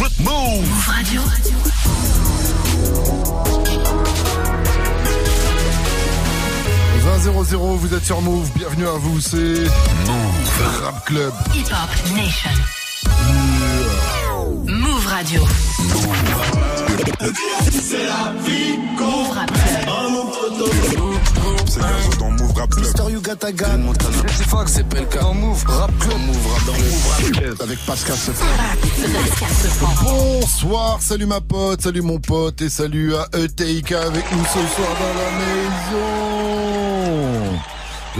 Move Radio. vous êtes sur Move, bienvenue à vous, c'est Move Rap Club. Hip Hop Nation. Move Radio. C'est la vie Move Rap Club. C'est Gazo dans Move Rap Club. Mister You Got a Gun. C'est Fox, c'est Pelka. En Move Rap Club. Move Rap dans le Move Rap Club. Avec Pascal Sefran. Bonsoir, salut ma pote, salut mon pote et salut à ETIK avec nous ce soir dans la maison.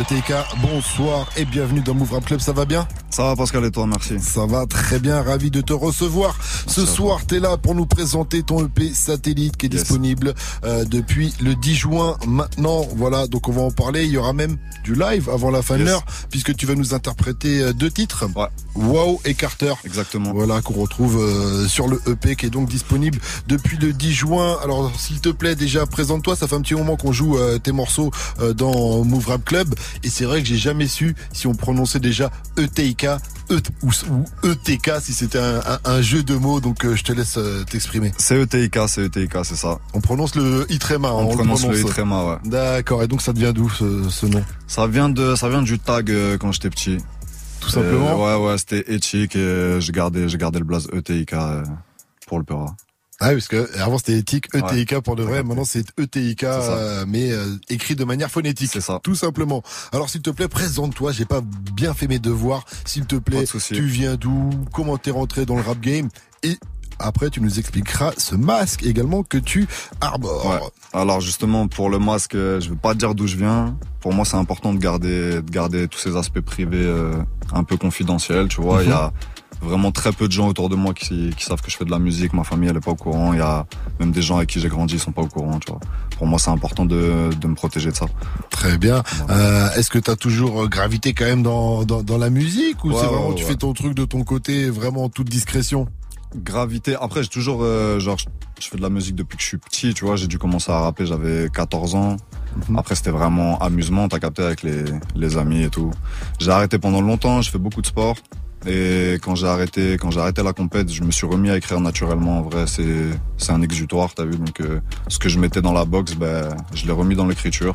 ETIK, bonsoir et bienvenue dans Move Rap Club, ça va bien? Ça va Pascal et toi, merci. Ça va très bien, ravi de te recevoir. Ce soir, tu es là pour nous présenter ton EP Satellite qui est disponible euh, depuis le 10 juin maintenant. Voilà, donc on va en parler. Il y aura même du live avant la fin de l'heure puisque tu vas nous interpréter euh, deux titres. Ouais. Wow et Carter. Exactement. Voilà, qu'on retrouve euh, sur le EP qui est donc disponible depuis le 10 juin. Alors, s'il te plaît, déjà, présente-toi. Ça fait un petit moment qu'on joue tes morceaux dans Move Rap Club. Et c'est vrai que j'ai jamais su si on prononçait déjà ETIK E ou, ETK si c'était un, jeu de mots, donc euh, je te laisse euh, t'exprimer. C'est ETIK, c'est ETIK, c'est ça. On prononce le Itrema. Hein, on, prononce le Itrema, ouais. D'accord. Et donc ça devient d'où ce, nom? Ça vient de, ça vient du tag euh, quand j'étais petit. Tout simplement. ouais, ouais, c'était Etchik et j'ai gardé, j'ai gardé le blaze ETIK pour le Pera. Ah parce que avant c'était éthique, ETIK pour de vrai, maintenant c'est ETIK, euh, mais euh, écrit de manière phonétique. C'est ça. Tout simplement. Alors s'il te plaît, présente-toi, j'ai pas bien fait mes devoirs. S'il te plaît, tu viens d'où? Comment t'es rentré dans le rap game? Et après, tu nous expliqueras ce masque également que tu arbores. Alors justement, pour le masque, je veux pas dire d'où je viens. Pour moi, c'est important de garder, de garder tous ces aspects privés euh, un peu confidentiels. Tu vois, il y a mhm vraiment très peu de gens autour de moi qui, qui, savent que je fais de la musique. Ma famille, elle est pas au courant. Il y a même des gens avec qui j'ai grandi, ils sont pas au courant. Tu vois. Pour moi, c'est important de, de me protéger de ça. Très bien. Euh, Est-ce que tu as toujours gravité quand même dans, dans, dans la musique ou c'est vraiment tu fais ton truc de ton côté, vraiment en toute discrétion? Gravité. Après, j'ai toujours, euh, genre, je fais de la musique depuis que je suis petit, tu vois. J'ai dû commencer à rapper, j'avais 14 ans. Mhm. Après, c'était vraiment amusement, t'as capté avec les, les amis et tout. J'ai arrêté pendant longtemps, je fais beaucoup de sport. Et quand j'ai arrêté, quand j'ai arrêté la compète, je me suis remis à écrire naturellement. En vrai, c'est c'est un exutoire, t'as vu? Donc euh, ce que je mettais dans la box, ben je l'ai remis dans l'écriture.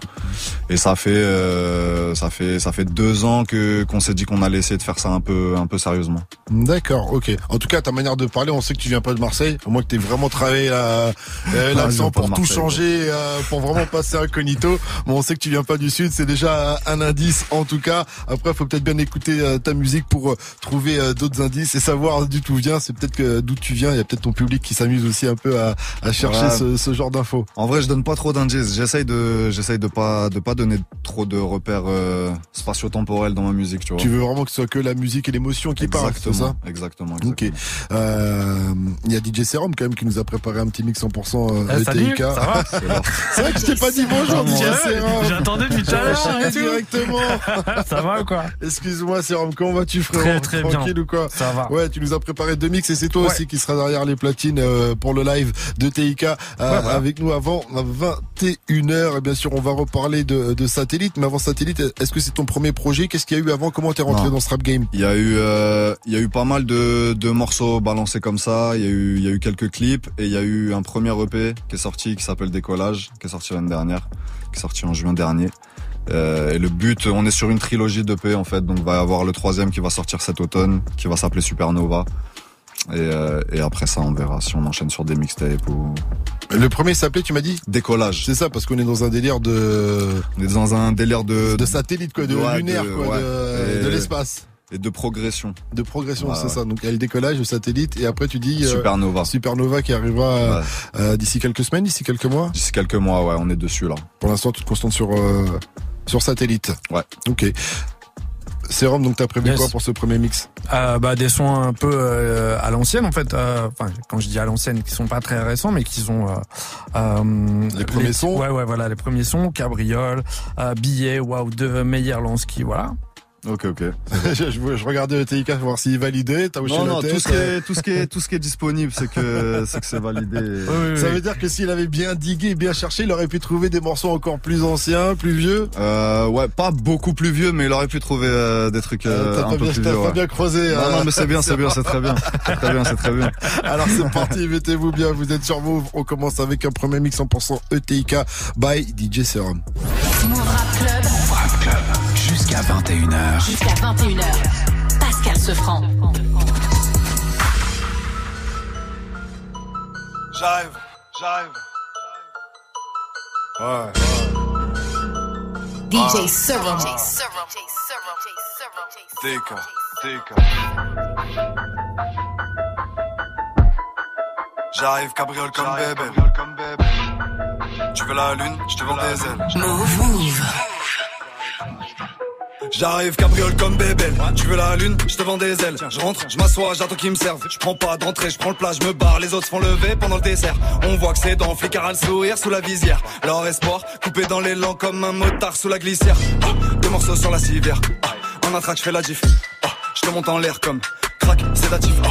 Et ça fait euh, ça fait ça fait deux ans que qu'on s'est dit qu'on allait essayer de faire ça un peu un peu sérieusement. D'accord, ok. En tout cas, ta manière de parler, on sait que tu viens pas de Marseille. Au moins que t'es vraiment travaillé euh, l'accent pour tout changer, euh, pour vraiment passer incognito. Bon, on sait que tu viens pas du sud, c'est déjà un indice en tout cas. Après, faut peut-être bien écouter ta musique pour trouver trouver euh, d'autres indices et savoir d'où tu viens. C'est peut-être que d'où tu viens. Il y a peut-être ton public qui s'amuse aussi un peu à, à chercher ce, ce, genre d'infos. En vrai, je donne pas trop d'indices. J'essaye de, j'essaye de pas, de pas donner trop de repères euh, spatio-temporels dans ma musique. Tu vois. Tu veux vraiment que ce soit que la musique et l'émotion qui parlent, c'est ça Exactement. Ok. Euh, il y a DJ Serum quand même qui nous a préparé un petit mix 100% euh. Ça c'est vrai que je t'ai pas dit bonjour, DJ Serum. J'attendais depuis tout à l'heure. Directement. ça va ou quoi? Excuse-moi, Serum. Comment vas-tu, frérot? Très très tranquille ou quoi Ça va. Ouais, tu nous as préparé deux mix et c'est toi aussi qui sera derrière les platines euh, pour le live de TIK euh, avec nous avant 21h. Et bien sûr, on va reparler de, de Satellite. Mais avant Satellite, est-ce que c'est ton premier projet? Qu'est-ce qu'il y a eu avant? Comment t'es rentré dans ce rap game? Il y a eu, euh, il y a eu pas mal de, de morceaux balancés comme ça. Il y a eu, il y a eu quelques clips et il y a eu un premier EP qui est sorti qui s'appelle Décollage, qui est sorti l'année dernière, qui est sorti en juin dernier. Euh, et le but, on est sur une trilogie de paix en fait, donc va y avoir le troisième qui va sortir cet automne, qui va s'appeler Supernova. Et, euh, et, après ça, on verra si on enchaîne sur des mixtapes ou. Le premier s'appelait, tu m'as dit? Décollage. C'est ça, parce qu'on est dans un délire de. On est dans un délire de. De satellite, quoi, de lunaire, quoi, de, de l'espace. Et de progression. De progression, c'est ça. Donc il y a le décollage, le satellite, et après tu dis euh, Supernova. Supernova qui arrivera euh, d'ici quelques semaines, d'ici quelques mois? D'ici quelques mois, ouais, on est dessus là. Pour l'instant, tu te concentres sur sur satellite. Ouais. Ok. Sérum, donc t'as prévu quoi pour ce premier mix? Euh, Bah des sons un peu euh, à l'ancienne en fait. Euh, enfin, quand je dis à l'ancienne, qui sont pas très récents, mais qui sont les premiers sons? Ouais, ouais, voilà, les premiers sons. Cabriole, Billet, Wow 2, Meyer Lansky, voilà. Ok, ok. je, je, je, regardais le TIK pour voir s'il validait. T'as non, non, tout ce, qui est, tout ce qui est, tout ce qui est disponible, c'est que, c'est que c'est validé. Oui, ça veut dire que s'il avait bien digué, bien cherché, il aurait pu trouver des morceaux encore plus anciens, plus vieux. Euh, ouais, pas beaucoup plus vieux, mais il aurait pu trouver euh, des trucs euh, un peu bien, plus vieux. T'as ouais. bien creusé. Non, hein. non, mais c'est bien, c'est bien, c'est très bien, c'est très bien, c'est très bien. Alors c'est parti, mettez-vous bien. Vous êtes sur Move. On commence avec un premier mix 100% ETIK by DJ Serum. Move Rap Club. Move Rap Club. Jusqu'à 21h. Jusqu'à 21h. Pascal Sefranc. J'arrive, j'arrive. Ouais. DJ Serum. Déca, déca. J'arrive cabriole comme bébé. Tu veux la lune, je te vends des ailes. Move. Move. J'arrive cabriole comme bébé. Tu veux la lune, je te vends des ailes. Je rentre, je m'assois, j'attends qu'ils me servent. Je prends pas d'entrée, je prends le plat, je me barre. Les autres se font lever pendant le dessert. On voit que c'est dans flicard à sourire sous la visière. Leur espoir, coupé dans l'élan comme un motard sous la glissière. Ah, deux morceaux sur la civière. Ah, en je fais la diff. Ah, je te monte en l'air comme crack, sédatif. Ah,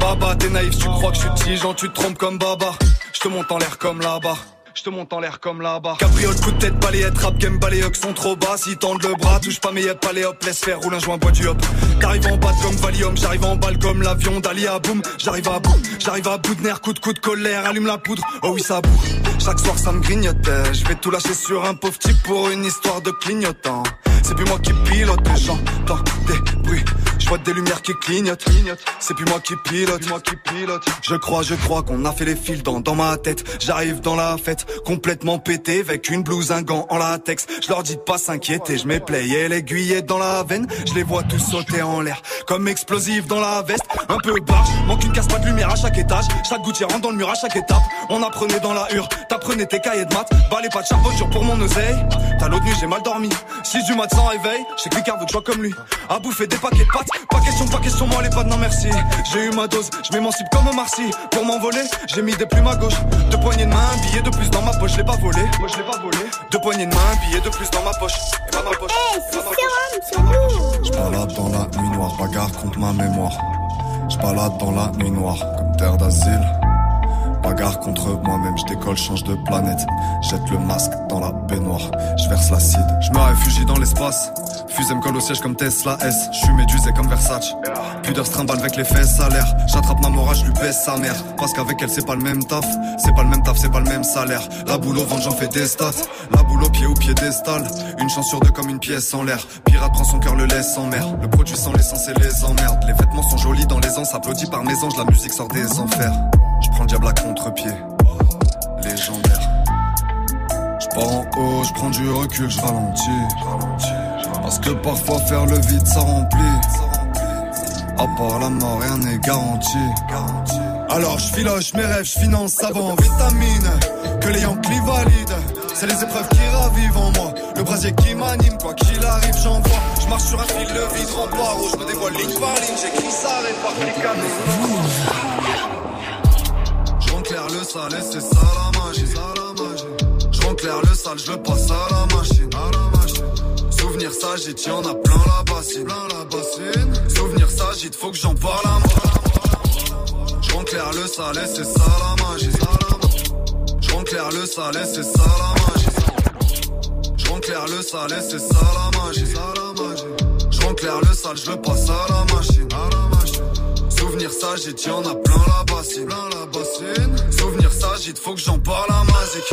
Baba, t'es naïf, tu crois que je suis tigeant, tu te trompes comme Baba. Je te monte en l'air comme là-bas. Je te monte en l'air comme là-bas. Cabriole, coup de tête, balayette, rap game, balayeux sont trop bas. Si tendent le bras, touche pas mes yep, allez hop, laisse faire, roule un joint, bois du hop. T'arrives en bas comme Valium, j'arrive en balle comme l'avion d'Alia Boom. J'arrive à bout, j'arrive à bout de nerfs, coup de coup de colère, allume la poudre. Oh oui, ça boue. Chaque soir, ça me grignote. Je vais tout lâcher sur un pauvre type pour une histoire de clignotant. C'est plus moi qui pilote, j'entends des bruits. Je vois des lumières qui clignotent. C'est plus moi qui pilote, moi qui pilote. Je crois, je crois qu'on a fait les fils dans, dans ma tête. J'arrive dans la fête, complètement pété, avec une blouse, un gant en latex. Je leur dis de pas s'inquiéter, je m'éplayais l'aiguillette dans la veine. Je les vois tous sauter en l'air, comme explosifs dans la veste. Un peu barge, manque une casse pas de lumière à chaque étage. Chaque gouttière rentre dans le mur à chaque étape. On apprenait dans la hure, t'apprenais tes cahiers de maths. Balais pas de charbon dur pour mon oseille. T'as l'autre nuit, j'ai mal dormi. 6 du mat sans réveil, je sais que veut que je sois comme lui. À bouffer des paquets de pâtes, pas question, pas question, moi les pattes, non merci. J'ai eu ma dose, je m'émancipe comme un Marcy. Pour m'envoler, j'ai mis des plumes à gauche. Deux poignées de main, un billet de plus dans ma poche, je l'ai pas volé. Moi je l'ai pas volé. Deux poignées de main, un billet de plus dans ma poche. Et pas ma poche. et pas ma poche. Je balade dans la nuit noire, bagarre contre ma mémoire. Je balade dans la nuit noire, comme terre d'asile. Bagarre contre moi-même, je décolle, change de planète. Jette le masque dans la baignoire, je verse l'acide. Je me réfugie dans l'espace. Fusée me colle au siège comme Tesla S. Je suis médusé comme Versace. Pudeur se trimballe avec les fesses salaires. J'attrape ma morale, je lui baisse sa mère. Parce qu'avec elle, c'est pas le même taf. C'est pas le même taf, c'est pas le même salaire. La boule au ventre, j'en fais des stats. La boule au pied au piédestal. Une chance sur deux comme une pièce en l'air. Pirate prend son cœur, le laisse en mer. Le produit sans l'essence et les emmerdes. Les vêtements sont jolis dans les ans, applaudis par mes anges. La musique sort des enfers. Je prends le diable à contre-pied. Légendaire. Je en haut, je prends du recul, je ralentis. Parce que parfois faire le vide ça remplit. À part la mort, rien n'est garanti. Alors je filoche mes rêves, je finance savon, vitamine. Que les Yankees valident. C'est les épreuves qui ravivent en moi. Le brasier qui m'anime, quoi qu'il arrive, j'envoie. Je marche sur un fil, le vide rempart. Oh, je me dévoile ligne par ligne, j'écris ça, réparti Je clair le sale, et c'est ça la magie. Je clair le sale, je passe à la machine. Souvenir s'agite, y'en a plein la bassine. Souvenir s'agite, faut que j'en parle à moi. Je clair le sale, et c'est ça la magie. Je clair le sale, et c'est ça la magie. Je clair le sale, et c'est ça la magie. Je clair le sale, je passe à la machine. À la machine. Souvenir s'agite, y'en a plein la bassine. Plein la bassine. Souvenir s'agite, faut que j'en parle à Mazik.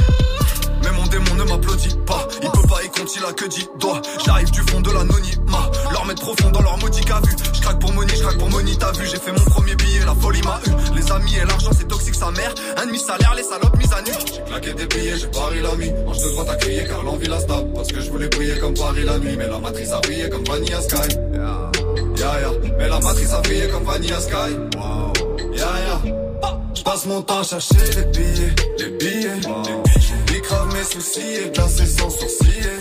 Mais mon démon ne m'applaudit pas. Il peut pas, il compte, il a que 10 doigts. J'arrive du fond de l'anonymat. Mettre profond dans leur maudit à vue. Je craque pour Moni, je craque pour Moni, t'as vu. J'ai fait mon premier billet, la folie m'a eu. Les amis et l'argent, c'est toxique, sa mère. Un demi-salaire, les salopes mises à nu. J'ai claqué des billets, j'ai pari la nuit. Ange de droite à crier car l'envie la stab. Parce que je voulais briller comme Paris la nuit. Mais la matrice a brillé comme Vanilla Sky. Yeah, yeah. Mais la matrice a brillé comme Vanilla Sky. Wow. Yeah, yeah. Je passe mon temps à chercher les billets, les billets. J'oublie grave mes soucis et glacé sans sourciller.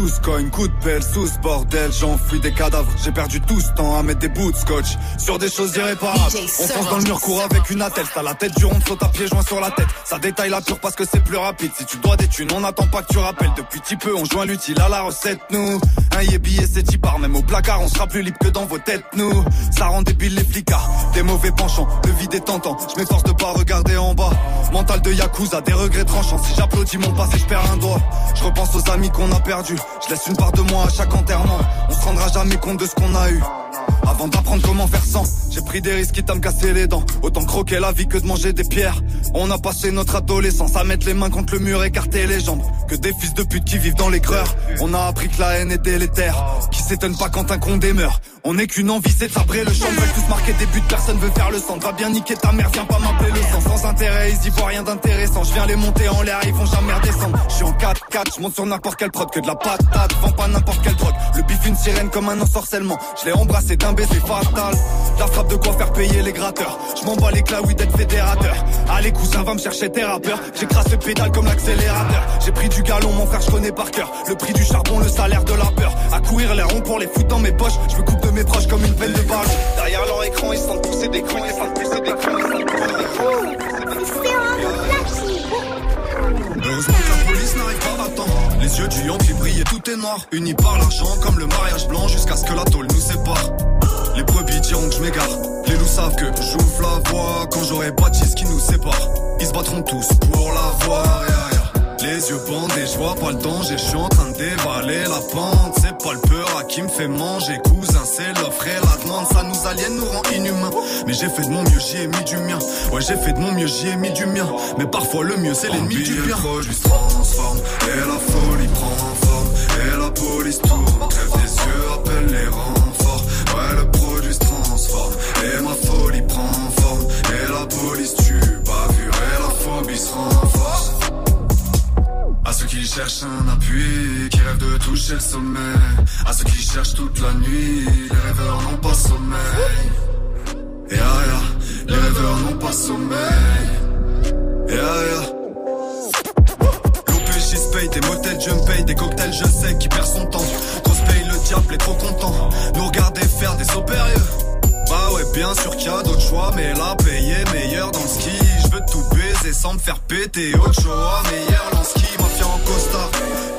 Tous coin, coup de pelle sous ce bordel J'enfuis des cadavres, j'ai perdu tout ce temps à mettre des bouts de scotch Sur des choses irréparables. On fonce dans le mur, court avec une attelle. T'as la tête du rond, saute à pieds joints sur la tête. Ça détaille la pure parce que c'est plus rapide. Si tu dois des thunes, on n'attend pas que tu rappelles. Depuis petit peu, on joint l'utile à la recette nous. Un yébi et c'est par même au placard On sera plus libre que dans vos têtes nous. Ça rend débile les flicards. Des mauvais penchants, le vide est tentant Je m'efforce de pas regarder en bas. Mental de Yakuza, des regrets tranchants. Si j'applaudis mon passé, je perds un doigt. Je repense aux amis qu'on a perdus Je laisse une part de moi à chaque enterrement. On se rendra jamais compte de ce qu'on a eu. Avant d'apprendre comment faire sans, j'ai pris des risques qui à me casser les dents. Autant croquer la vie que de manger des pierres. On a passé notre adolescence à mettre les mains contre le mur, écarter les jambes. Que des fils de pute qui vivent dans les creurs. On a appris que la haine est délétère. Qui s'étonne pas quand un con demeure. On n'est qu'une envie, c'est de le champ. Veulent tous marquer des buts, personne veut faire le sang. Va bien niquer ta mère, viens pas m'appeler le sang. Sans intérêt, ils y voient rien d'intéressant. Je viens les monter en l'air, ils vont jamais redescendre. Je suis en 4-4, je monte sur n'importe quelle prod. Que de la patate, vends pas n'importe quelle drogue. Le bif une sirène comme un ensorcellement. Je l'ai embrassé d'un baiser fatal. De quoi faire payer les gratteurs. Je m'en bats les oui d'être fédérateur. Allez cousin, va me chercher tes rappeurs. J'écrase le pédale comme l'accélérateur. J'ai pris du galon, mon frère, je connais par cœur. Le prix du charbon, le salaire de la peur. À courir les ronds pour les foutre dans mes poches. Je me coupe de mes proches comme une peine de balle. Derrière leur écran, ils sentent pousser des crans, ils sentent pousser des crans, ils. Heureusement que la police n'arrive pas à temps. Les yeux du qui brillent et tout est noir. Unis par l'argent comme le mariage blanc jusqu'à ce que la tôle nous sépare. Les brebis diront que je m'égare. Les loups savent que j'ouvre la voie quand j'aurai bâti ce qui nous sépare. Ils se battront tous pour la voir. Les yeux bandés, je vois pas le danger, je suis en train de dévaler la pente. C'est pas le peur à qui me fait manger, cousin, c'est l'offre et la demande. Ça nous aliène, nous rend inhumains. Mais j'ai fait de mon mieux, j'y ai mis du mien. Ouais, j'ai fait de mon mieux, j'y ai mis du mien. Mais parfois le mieux, c'est l'ennemi du bien. Produit se transforme et la folie prend forme. Et la police tourne, crève des yeux, appelle les renforts. Cherchent un appui, qui rêvent de toucher le sommet. À ceux qui cherchent toute la nuit, les rêveurs n'ont pas sommeil. Yeah, yeah, les rêveurs n'ont pas sommeil. Yeah, yeah. L'OPJ se paye, des motels je me paye, des cocktails je sais qui perd son temps. Grosse paye, le diable est trop content. Nous regarder faire des supérieurs. Bah ouais, bien sûr qu'il y a d'autres choix, mais là, payer meilleur dans le ski. Je veux tout baiser sans me faire péter. Autre choix, meilleur ski, mafia en costard.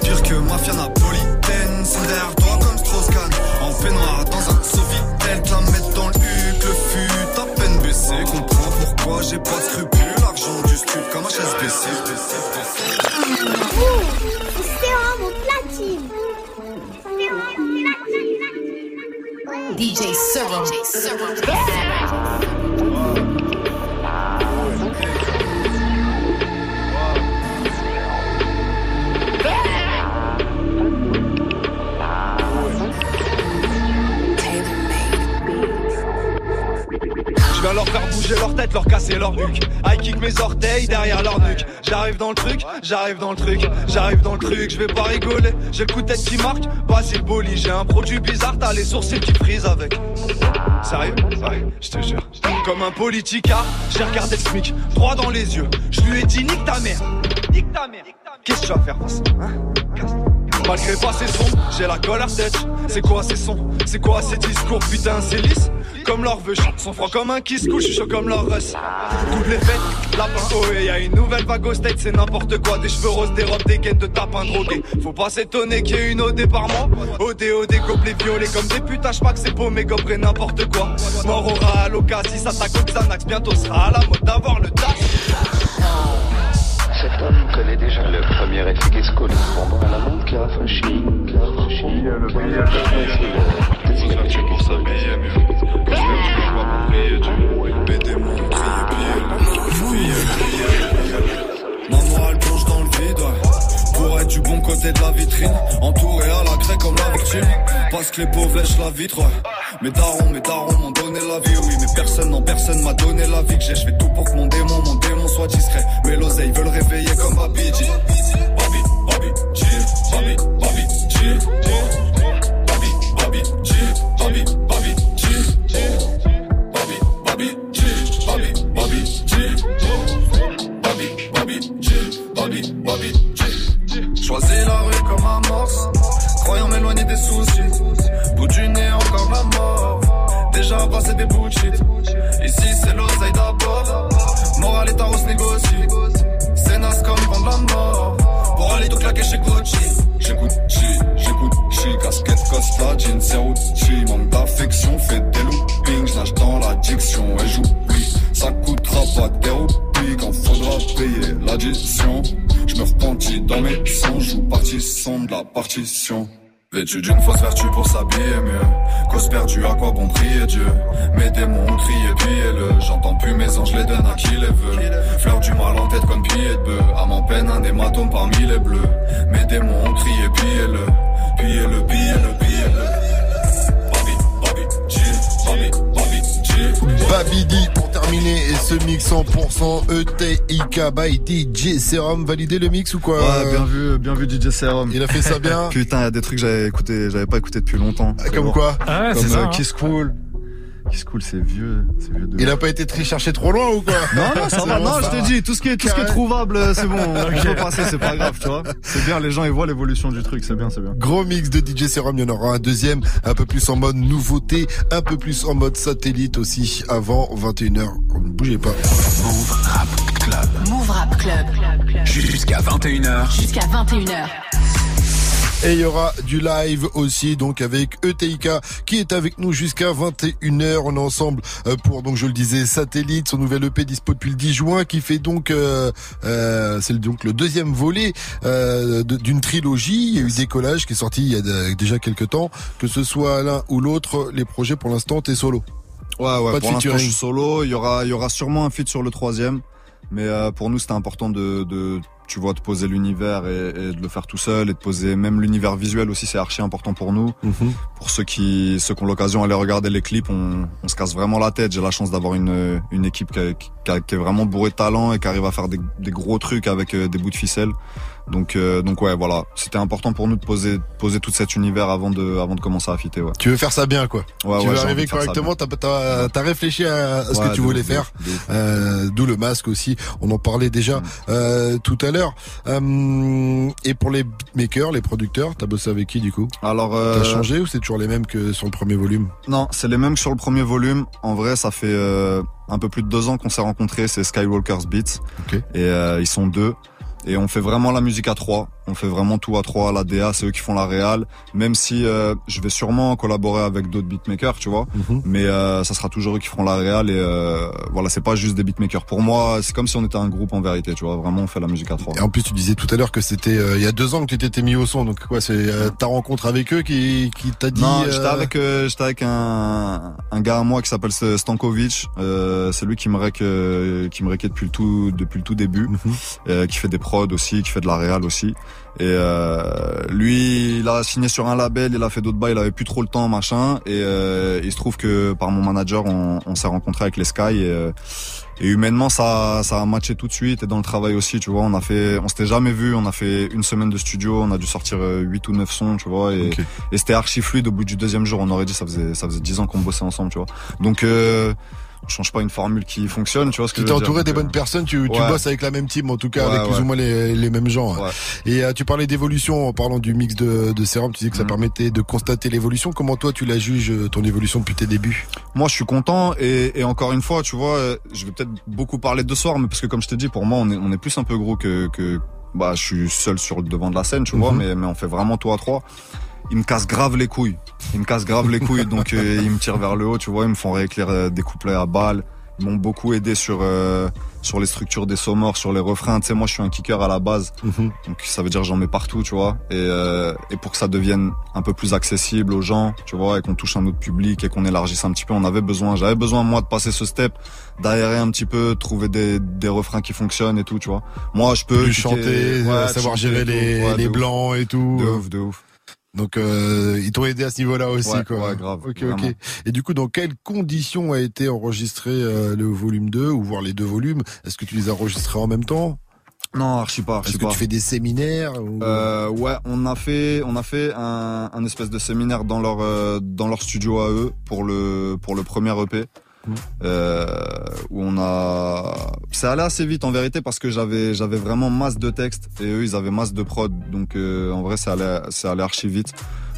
Pire que mafia napolitaine, c'est derrière toi comme Strauss-Kahn. En peignoir dans un Sofitel, te la mettre dans le huc, le fut à peine baissé. Comprends pourquoi j'ai pas de scrupules. L'argent du stup comme HSBC. C'est mon platine. DJ Serum. Je viens leur faire bouger leur tête, leur casser leur nuque. I kick mes orteils derrière leur nuque. J'arrive dans le truc, j'arrive dans le truc, j'arrive dans le truc, je vais pas rigoler. J'ai le coup de tête qui marque, le boli. J'ai un produit bizarre, t'as les sourcils qui frisent avec. Sérieux? Ouais, je te jure. Comme un politicard, j'ai regardé le SMIC, droit dans les yeux. Je lui ai dit nique ta mère, nique ta mère. Qu'est-ce que tu vas faire, face Malgré pas ses sons, j'ai la colère tête. C'est quoi ces sons? C'est quoi ces discours? Putain, c'est lisse comme leur vœu. Sont froids comme un kiss couche, chaud comme leur russe. Toutes les fêtes, lapin, oh et y a une nouvelle vague au state, c'est n'importe quoi. Des cheveux roses, des robes, des gaines de tapin drogué. Faut pas s'étonner qu'il y ait une OD par mois. OD, OD, gobelets violets comme des putains, pas que c'est beau, mais gobelet n'importe quoi. Mort aura à l'occasion, si ça au Xanax, bientôt sera à la mode d'avoir le tas. Cet homme connaît déjà le premier effet qu'est-ce qu'on pendant la montre qui rafraîchit, qui rafraîchit, le premier effet pour s'habiller mieux. Quand je fais du choix pour mon crier morale plonge dans le vide. Pour être du bon côté de la vitrine, entouré à la craie comme la victime. Parce que les pauvres lèchent la vitre. Mes darons, mes darons m'ont donné la vie, oui. Mais personne, non, personne m'a donné la vie que j'ai. Je fais tout pour que mon démon, soit discret. Mais l'oseille veut le réveiller comme Babi G. Babi, Babi G. Babi, Babi G. Babi, Babi G. Babi, Babi G. Babi, Babi G. Babi, Babi G. Bobby, Bobby, G, Bobby, Bobby, G. Choisis la rue comme amorce. soucis. Bout du nez, encore la mort. Déjà passé des bouts partition. Vêtu d'une fausse vertu pour s'habiller mieux. Cause perdue, à quoi bon prier Dieu? Mes démons ont crié, pillez-le J'entends plus mes anges, les donne à qui les veut. Fleur du mal en tête comme pied de bœuf. À mon peine un hématome parmi les bleus. Mes démons ont crié, pillez-le Pillez-le, pillez-le, Babidi pour terminer et ce mix 100% ETIK by DJ Serum. Validé le mix ou quoi Ouais, bien vu, bien vu DJ Serum. Il a fait ça bien Putain, il y a des trucs que j'avais écouté, j'avais pas écouté depuis longtemps. Comme quoi Ah ouais, Comme c'est ça. euh, hein. Kiss Kiss Cool, c'est vieux, c'est vieux de Il a pas été très cherché trop loin ou quoi Non, non, ça va. bon, Non, ça je te dis, tout ce qui est, tout ce qui est trouvable, c'est bon. On peut passer, c'est pas grave, tu vois. C'est bien, les gens, ils voient l'évolution du truc, c'est bien, c'est bien. Gros mix de DJ Serum, il y en aura un deuxième, un peu plus en mode nouveauté, un peu plus en mode satellite aussi, avant 21h. Ne bougez pas. Move Rap Club. Move Rap Club. Jusqu'à 21h. Jusqu'à 21h. Et il y aura du live aussi, donc avec ETIK qui est avec nous jusqu'à 21h. On est ensemble euh, pour, donc je le disais, Satellite, son nouvel EP dispo depuis le 10 juin, qui fait donc, euh, euh, c'est le- donc le deuxième volet euh, d'une trilogie. Il y a eu Décollage qui est sorti il y a déjà quelques temps. Que ce soit l'un ou l'autre, les projets pour l'instant, t'es solo. Ouais, ouais, Pas de pour l'instant, je suis solo. Il y aura, il y aura sûrement un feat sur le troisième. Mais euh, pour nous, c'était important de, de, tu vois, de poser l'univers et, et de le faire tout seul et de poser même l'univers visuel aussi, c'est archi important pour nous. Pour ceux qui, ceux qui ont l'occasion d'aller regarder les clips, on, on se casse vraiment la tête. J'ai la chance d'avoir une, une équipe qui, a- qui, a- qui est vraiment bourrée de talent et qui arrive à faire des, des gros trucs avec euh, des bouts de ficelle. Donc, euh, donc ouais, voilà. C'était important pour nous de poser, poser tout cet univers avant de, avant de commencer à fitter, ouais. Tu veux faire ça bien, quoi. Ouais, tu ouais, veux arriver correctement. T'as, t'as, t'as réfléchi à, ce que tu voulais faire. Euh, D'où le masque aussi. On en parlait déjà Mm. euh, tout à l'heure. Euh, et pour les beatmakers, les producteurs, t'as bossé avec qui du coup? Alors, T'as changé ou c'est toujours les mêmes que sur le premier volume? Non, c'est les mêmes que sur le premier volume. En vrai, ça fait un peu plus de deux ans qu'on s'est rencontrés. C'est Skywalker's Beats. Et ils sont deux. Et on fait vraiment la musique à trois. On fait vraiment tout à trois. La DA, c'est eux qui font la réal. Même si euh, je vais sûrement collaborer avec d'autres beatmakers, tu vois. Mais euh, ça sera toujours eux qui feront la réal. Et euh, voilà, c'est pas juste des beatmakers. Pour moi, c'est comme si on était un groupe en vérité, tu vois. Vraiment, on fait la musique à trois. Et en plus, tu disais tout à l'heure que c'était euh, il y a deux ans que tu t'étais mis au son. Donc quoi, c'est euh, ta rencontre avec eux qui, qui t'a dit Non, euh, j'étais avec euh, j'étais avec un un gars à moi qui s'appelle Stankovic. Euh, c'est lui qui me rec euh, qui me depuis le tout depuis le tout début, Mhm. euh, qui fait des prods aussi, qui fait de la réal aussi. Et euh, lui, il a signé sur un label, il a fait d'autres bails, il avait plus trop le temps, machin. Et euh, il se trouve que par mon manager, on, on s'est rencontré avec les Sky et, euh, et humainement, ça, ça a matché tout de suite. Et dans le travail aussi, tu vois, on a fait, on s'était jamais vu. On a fait une semaine de studio, on a dû sortir euh, 8 ou 9 sons, tu vois. Et, et c'était archi fluide au bout du deuxième jour. On aurait dit ça faisait ça faisait dix ans qu'on bossait ensemble, tu vois. Donc euh, on change pas une formule qui fonctionne, tu vois ce que t'es entouré des Donc, euh, bonnes personnes, tu, tu ouais. bosses avec la même team, en tout cas Ouais, avec plus ouais. ou moins les, les mêmes gens. Ouais. Et euh, tu parlais d'évolution en parlant du mix de, de sérum, tu disais que ça Mhm. permettait de constater l'évolution. Comment toi tu la juges, euh, ton évolution depuis tes débuts? Moi, je suis content et, et encore une fois, tu vois, je vais peut-être beaucoup parler de soir, mais parce que comme je te dis, pour moi, on est on est plus un peu gros que que bah je suis seul sur le devant de la scène, tu vois, Mhm. mais mais on fait vraiment tout à trois. Ils me cassent grave les couilles. Ils me cassent grave les couilles, donc euh, ils me tirent vers le haut, tu vois, ils me font réécrire euh, des couplets à balles. Ils m'ont beaucoup aidé sur euh, sur les structures des sonores, sur les refrains. Tu sais, moi, je suis un kicker à la base. Donc ça veut dire j'en mets partout, tu vois. Et, euh, et pour que ça devienne un peu plus accessible aux gens, tu vois, et qu'on touche un autre public et qu'on élargisse un petit peu, on avait besoin, j'avais besoin moi de passer ce step, d'aérer un petit peu, de trouver des, des refrains qui fonctionnent et tout, tu vois. Moi je peux Plus kicker- chanter, ouais, euh, savoir gérer les, Ouais, les blancs et tout. De ouf, de ouf. Donc euh, ils t'ont aidé à ce niveau-là aussi, Ouais, quoi. ouais, grave, Ok, vraiment. ok. Et du coup, dans quelles conditions a été enregistré euh, le volume 2 ou voire les deux volumes? Est-ce que tu les as enregistrés en même temps? Non, archi pas, archi Est-ce que pas. tu fais des séminaires ou- Euh, ouais, on a fait, on a fait un, un espèce de séminaire dans leur euh, dans leur studio à eux pour le pour le premier EP. Euh, où on a, c'est allé assez vite en vérité parce que j'avais j'avais vraiment masse de textes et eux ils avaient masse de prod donc euh, en vrai c'est allé c'est allé archi vite.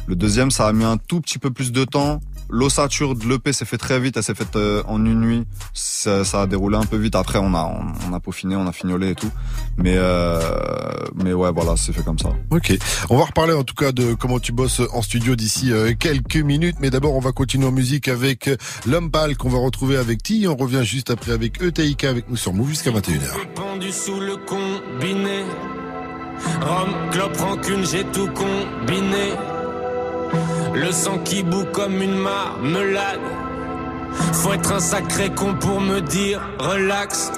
Le deuxième, ça a mis un tout petit peu plus de temps. L'ossature de l'EP s'est fait très vite, elle s'est faite euh, en une nuit. Ça, ça, a déroulé un peu vite. Après, on a, on, a peaufiné, on a fignolé et tout. Mais, euh, mais ouais, voilà, c'est fait comme ça. Ok. On va reparler en tout cas de comment tu bosses en studio d'ici euh, quelques minutes. Mais d'abord, on va continuer en musique avec l'homme pâle qu'on va retrouver avec T. On revient juste après avec ETIK avec nous sur Move jusqu'à 21h. Pendu sous le combiné. Rome, clope, rancune, j'ai tout combiné. Le sang qui bout comme une marmelade. Faut être un sacré con pour me dire relax.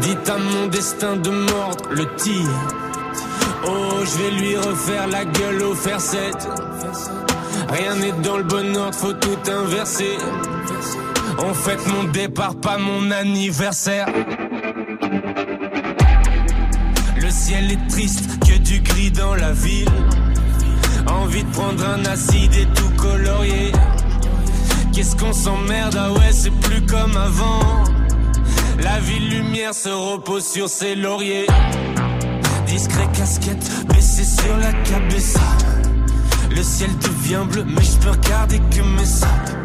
Dites à mon destin de mordre le tir. Oh, je vais lui refaire la gueule au fer 7. Rien n'est dans le bon ordre, faut tout inverser. On fête mon départ, pas mon anniversaire. Le ciel est triste, que du gris dans la ville. Envie de prendre un acide et tout colorier. Qu'est-ce qu'on s'emmerde, ah ouais, c'est plus comme avant. La ville lumière se repose sur ses lauriers. Discret casquette, baissée sur la cabessa. Le ciel devient bleu, mais je peux regarder que mes sacs.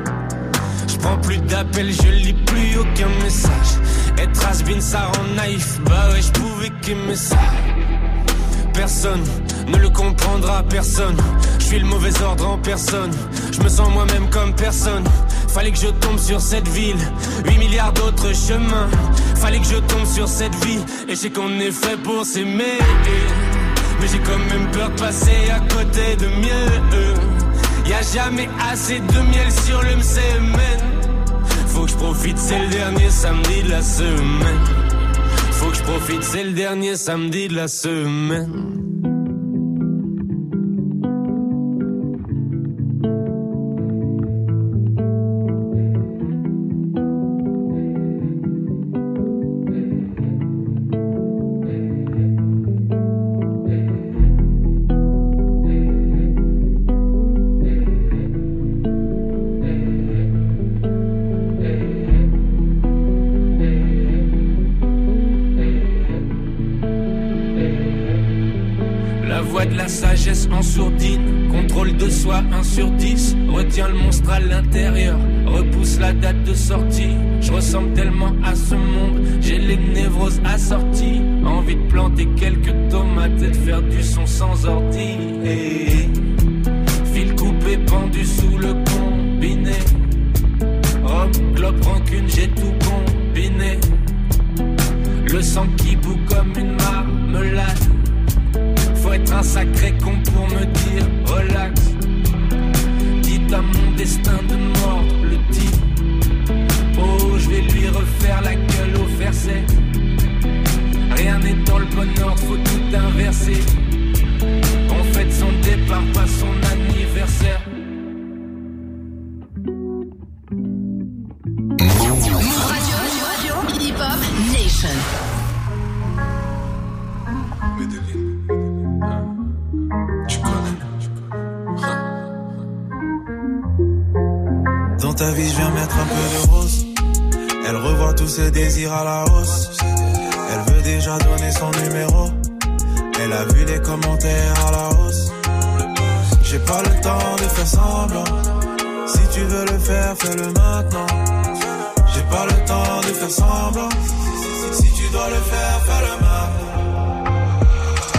Je prends plus d'appels, je lis plus aucun message. Être has ça rend naïf, bah ouais, je pouvais qu'aimer ça personne ne le comprendra personne. Je suis le mauvais ordre en personne. Je me sens moi-même comme personne. Fallait que je tombe sur cette ville. 8 milliards d'autres chemins. Fallait que je tombe sur cette vie. Et je sais qu'on est fait pour s'aimer. Mais j'ai quand même peur de passer à côté de mieux. Y a jamais assez de miel sur le MCMN. Faut que je profite, c'est le dernier samedi de la semaine. Faut que je profite, c'est le dernier samedi de la semaine. Sacré con pour me dire relax. Dites à mon destin de mort le type. Oh, je vais lui refaire la gueule au verset. Rien n'est dans le bon ordre, faut tout inverser. On fête son départ, pas son anniversaire. À la hausse. Elle veut déjà donner son numéro. Elle a vu les commentaires à la hausse. J'ai pas le temps de faire semblant. Si tu veux le faire, fais-le maintenant. J'ai pas le temps de faire semblant. Si tu dois le faire, fais-le maintenant.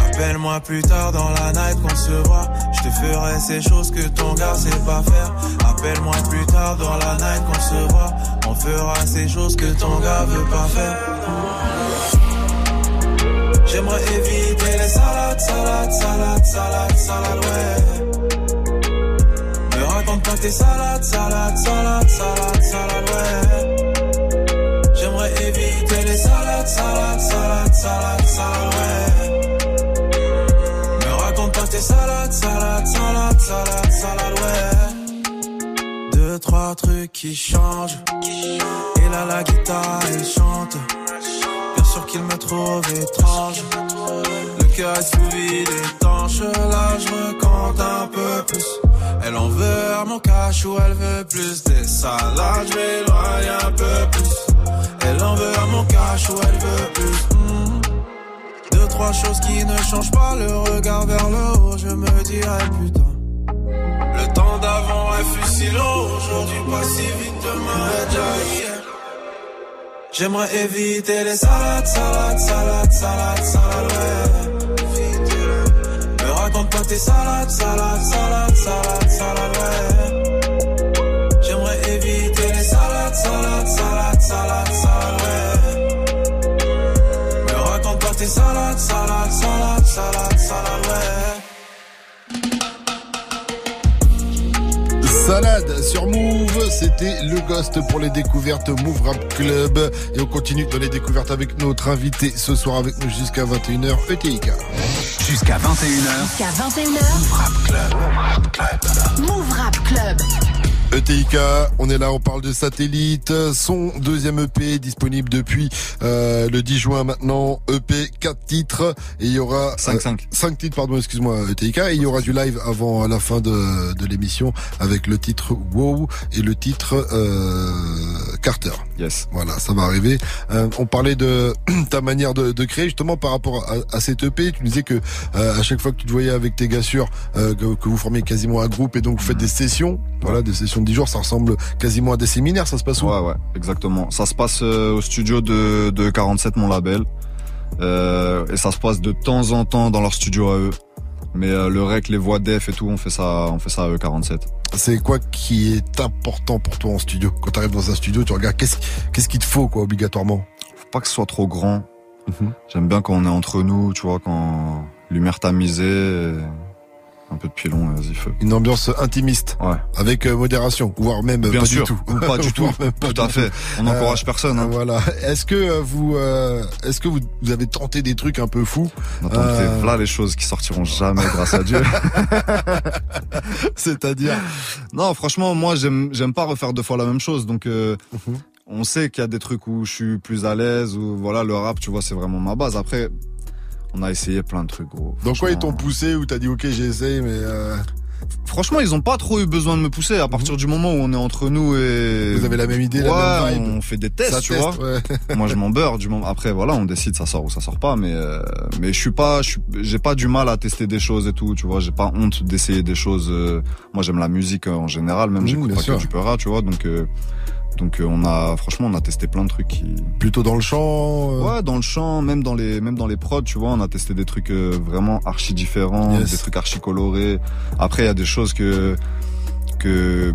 Appelle-moi plus tard dans la night qu'on se voit. Je te ferai ces choses que ton gars sait pas faire. Appelle-moi plus tard dans la night qu'on se voit. On fera ces choses que ton gars veut pas faire. J'aimerais éviter les salades, salades, salades, salades, salades, ouais. Me raconte pas tes salades, salades, salades, salades, salades, ouais. J'aimerais éviter les salades, salades, salades, salades, salades, ouais. Me raconte pas tes salades, salades, salades, trois trucs qui. Et là, la guitare, elle chante. Bien sûr qu'il me trouve étrange. Le cœur est sous vide, étanche. Là, je me compte un peu plus. Elle en veut à mon cash ou elle veut plus des salades. Je m'éloigne un peu plus. Elle en veut à mon cash ou elle veut plus. Hmm. Deux, trois choses qui ne changent pas. Le regard vers le haut, je me dirais putain. Long, aujourd'hui pas si vite, demain. J'aimerais éviter les salades, salades, salades, salades, salades. Me raconte pas tes salades, salades, salades, salades, salades. Salade sur Move, c'était le Ghost pour les découvertes Move Rap Club. Et on continue dans les découvertes avec notre invité ce soir avec nous jusqu'à 21h, ETIK. Jusqu'à 21h. Jusqu'à 21h. Move Rap Club. Move Rap Club. Move Rap Club. ETIK, on est là, on parle de satellite. Son deuxième EP disponible depuis euh, le 10 juin maintenant. EP 4 titres et il y aura 5 5 5 titres pardon, excuse-moi ETIK et il y aura du live avant la fin de, de l'émission avec le titre Wow et le titre euh, Carter. Yes. Voilà, ça va arriver. Euh, on parlait de ta manière de, de, créer justement par rapport à, à cette EP. Tu disais que euh, à chaque fois que tu te voyais avec tes gars sûrs, euh, que, que, vous formiez quasiment un groupe et donc vous faites des sessions. Voilà, des sessions de 10 jours, ça ressemble quasiment à des séminaires. Ça se passe où? Ouais, ouais, exactement. Ça se passe euh, au studio de, de 47, mon label. Euh, et ça se passe de temps en temps dans leur studio à eux. Mais euh, le rec, les voix def et tout, on fait ça, on fait ça à eux 47. C'est quoi qui est important pour toi en studio Quand tu arrives dans un studio, tu regardes qu'est-ce qu'est-ce qu'il te faut quoi obligatoirement Faut pas que ce soit trop grand. Mm -hmm. J'aime bien quand on est entre nous, tu vois, quand lumière tamisée. Un peu de pilon, vas-y feu. Une ambiance intimiste. Ouais. Avec euh, modération, voire même Bien pas sûr, du tout. Ou pas du tout. pas tout à fait. On n'encourage euh, personne. Hein. Voilà. Est-ce que euh, vous, euh, est-ce que vous, vous, avez tenté des trucs un peu fous voilà les choses qui sortiront jamais grâce à Dieu. C'est-à-dire Non, franchement, moi j'aime, j'aime pas refaire deux fois la même chose. Donc. -huh. On sait qu'il y a des trucs où je suis plus à l'aise, ou voilà, le rap, tu vois, c'est vraiment ma base. Après, on a essayé plein de trucs, gros. Donc quoi, ils t'ont poussé ou t'as dit ok, j'ai essayé, mais euh... franchement, ils ont pas trop eu besoin de me pousser à partir mmh. du moment où on est entre nous et vous avez la même idée, ouais, la même vibe. On fait des tests, ça tu teste, vois. Ouais. Moi, je m'en beurre du moment. Après, voilà, on décide ça sort ou ça sort pas, mais euh, mais je suis pas, j'ai pas du mal à tester des choses et tout, tu vois. J'ai pas honte d'essayer des choses. Euh... Moi, j'aime la musique euh, en général, même mmh, j'écoute pas sûr. que du peur, tu vois, donc. Euh, donc euh, on a franchement on a testé plein de trucs qui plutôt dans le chant euh... ouais dans le chant même dans les même dans les prods tu vois on a testé des trucs euh, vraiment archi différents yes. des trucs archi colorés après il y a des choses que que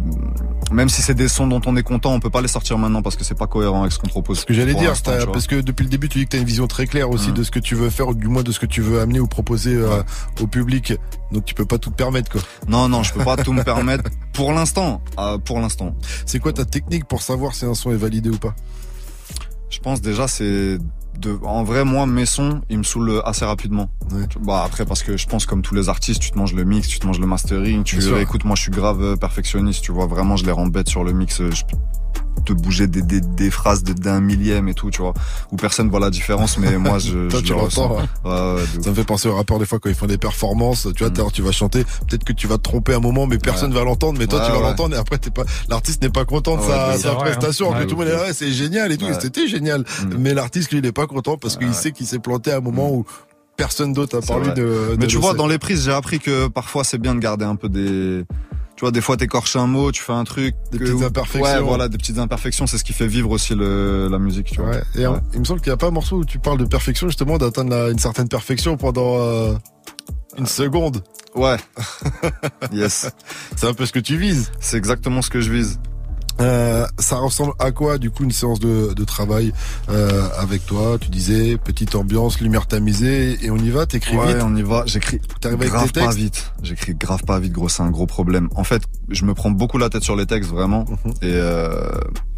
même si c'est des sons dont on est content, on peut pas les sortir maintenant parce que c'est pas cohérent avec ce qu'on propose. Ce que j'allais dire, parce que depuis le début, tu dis que tu as une vision très claire aussi mmh. de ce que tu veux faire, ou du moins de ce que tu veux amener ou proposer euh, au public. Donc tu peux pas tout te permettre, quoi. Non, non, je peux pas tout me permettre pour l'instant. Euh, pour l'instant. C'est quoi ta technique pour savoir si un son est validé ou pas? Je pense déjà c'est de, en vrai, moi, mes sons, ils me saoulent assez rapidement. Ouais. Bah après, parce que je pense comme tous les artistes, tu te manges le mix, tu te manges le mastering, tu écoute, moi, je suis grave perfectionniste, tu vois, vraiment, je les rends bêtes sur le mix. Je te bouger des, des, des phrases d'un millième et tout, tu vois, où personne voit la différence, mais moi, je, Toi, je tu le ressens. ressens. Ouais, ouais, ça me fait penser aux rappeurs des fois quand ils font des performances, tu vois, mm. tu vas chanter, peut-être que tu vas te tromper un moment, mais personne va l'entendre, mais toi, tu vas l'entendre et après, t'es pas, l'artiste n'est pas content de sa, sa vrai, prestation, hein. que tout le monde est là, c'est génial et tout, c'était génial. Mm. Mais l'artiste, lui, il est pas content parce qu'il sait qu'il s'est planté à un moment où personne d'autre a parlé de, de, Mais tu vois, dans les prises, j'ai appris que parfois c'est bien de garder un peu des, vois, des fois t'écorches un mot, tu fais un truc, des que, petites imperfections. Ouais, voilà, des petites imperfections, c'est ce qui fait vivre aussi le, la musique, tu vois. Ouais. Et ouais. il me semble qu'il n'y a pas un morceau où tu parles de perfection, justement, d'atteindre une certaine perfection pendant euh, une seconde. Ouais. yes. C'est un peu ce que tu vises. C'est exactement ce que je vise. Euh, ça ressemble à quoi du coup une séance de, de travail euh, avec toi? Tu disais petite ambiance, lumière tamisée et on y va? T'écris ouais, vite? on y va. J'écris grave avec pas vite. J'écris grave pas vite, gros. C'est un gros problème. En fait, je me prends beaucoup la tête sur les textes vraiment. Mhm. Et euh,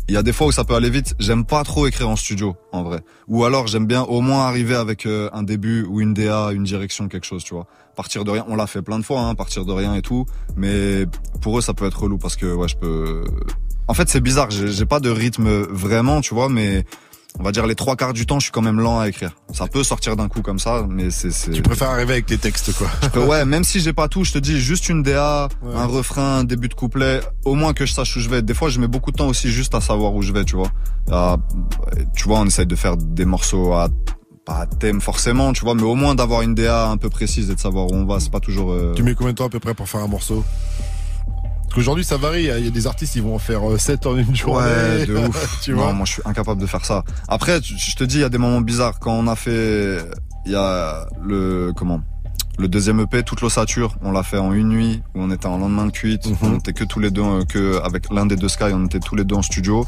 il y a des fois où ça peut aller vite. J'aime pas trop écrire en studio, en vrai. Ou alors j'aime bien au moins arriver avec euh, un début ou une DA, une direction, quelque chose, tu vois. Partir de rien, on l'a fait plein de fois, hein, partir de rien et tout. Mais pour eux, ça peut être relou parce que ouais, je peux. En fait, c'est bizarre. J'ai pas de rythme vraiment, tu vois, mais on va dire les trois quarts du temps, je suis quand même lent à écrire. Ça peut sortir d'un coup comme ça, mais c'est. Tu préfères arriver avec tes textes, quoi. ouais, même si j'ai pas tout, je te dis juste une DA, Ouais. un refrain, un début de couplet, au moins que je sache où je vais. Des fois, je mets beaucoup de temps aussi juste à savoir où je vais, tu vois. Ah, tu vois, on essaye de faire des morceaux à pas à thème forcément, tu vois, mais au moins d'avoir une DA un peu précise et de savoir où on va. C'est pas toujours. euh, Tu mets combien de temps à peu près pour faire un morceau? Qu'aujourd'hui ça varie. Il y a des artistes, ils vont en faire 7 en une journée. Ouais, de ouf. tu vois. moi je suis incapable de faire ça. Après, je te dis, il y a des moments bizarres. Quand on a fait, il y a le, comment? Le deuxième EP, toute l'ossature, on l'a fait en une nuit où on était en lendemain de cuite. Mhm. On était que tous les deux, euh, que avec l'un des deux Sky, on était tous les deux en studio.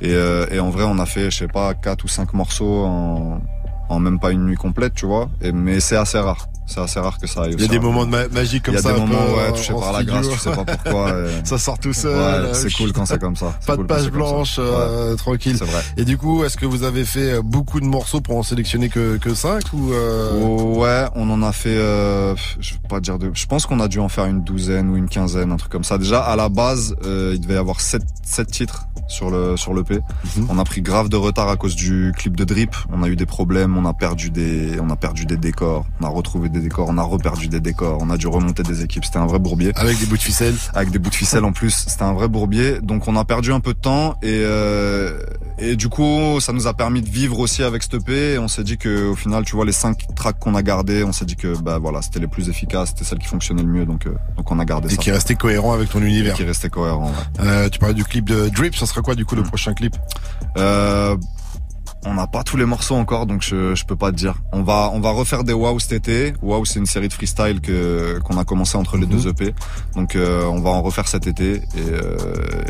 Et, euh, et en vrai, on a fait, je sais pas, quatre ou cinq morceaux en, en même pas une nuit complète, tu vois. Et, mais c'est assez rare. C'est assez rare que ça arrive. Il y a des moments de magie comme ça. Il y a des moments, ouais, touchés par la grâce, tu sais pas pourquoi. ça sort tout seul. Ouais, c'est cool quand c'est comme ça. Pas de page blanche, euh, tranquille. C'est vrai. Et du coup, est-ce que vous avez fait euh, beaucoup de morceaux pour en sélectionner que que cinq ou euh... Ouais, on en a fait. Euh, je vais pas dire de. Je pense qu'on a dû en faire une douzaine ou une quinzaine, un truc comme ça. Déjà à la base, euh, il devait y avoir sept sept titres sur le sur le P. Mhm. On a pris grave de retard à cause du clip de Drip. On a eu des problèmes, on a perdu des on a perdu des décors, on a retrouvé des décors, on a reperdu des décors, on a dû remonter des équipes. C'était un vrai bourbier. Avec des bouts de ficelle. Avec des bouts de ficelle en plus. C'était un vrai bourbier. Donc on a perdu un peu de temps et euh, et du coup ça nous a permis de vivre aussi avec ce P. Et on s'est dit que au final tu vois les cinq tracks qu'on a gardés, on s'est dit que bah voilà c'était les plus efficaces, c'était celles qui fonctionnaient le mieux donc euh, donc on a gardé et ça. qui restait cohérent avec ton univers. Et qui restait cohérent. Ouais. Euh, tu parlais du clip de Drip, ça sera quoi du coup le mm. prochain clip? On n'a pas tous les morceaux encore, donc je, je peux pas te dire. On va, on va refaire des Wow cet été. Wow, c'est une série de freestyle que qu'on a commencé entre les deux mhm. EP. Donc euh, on va en refaire cet été et, euh,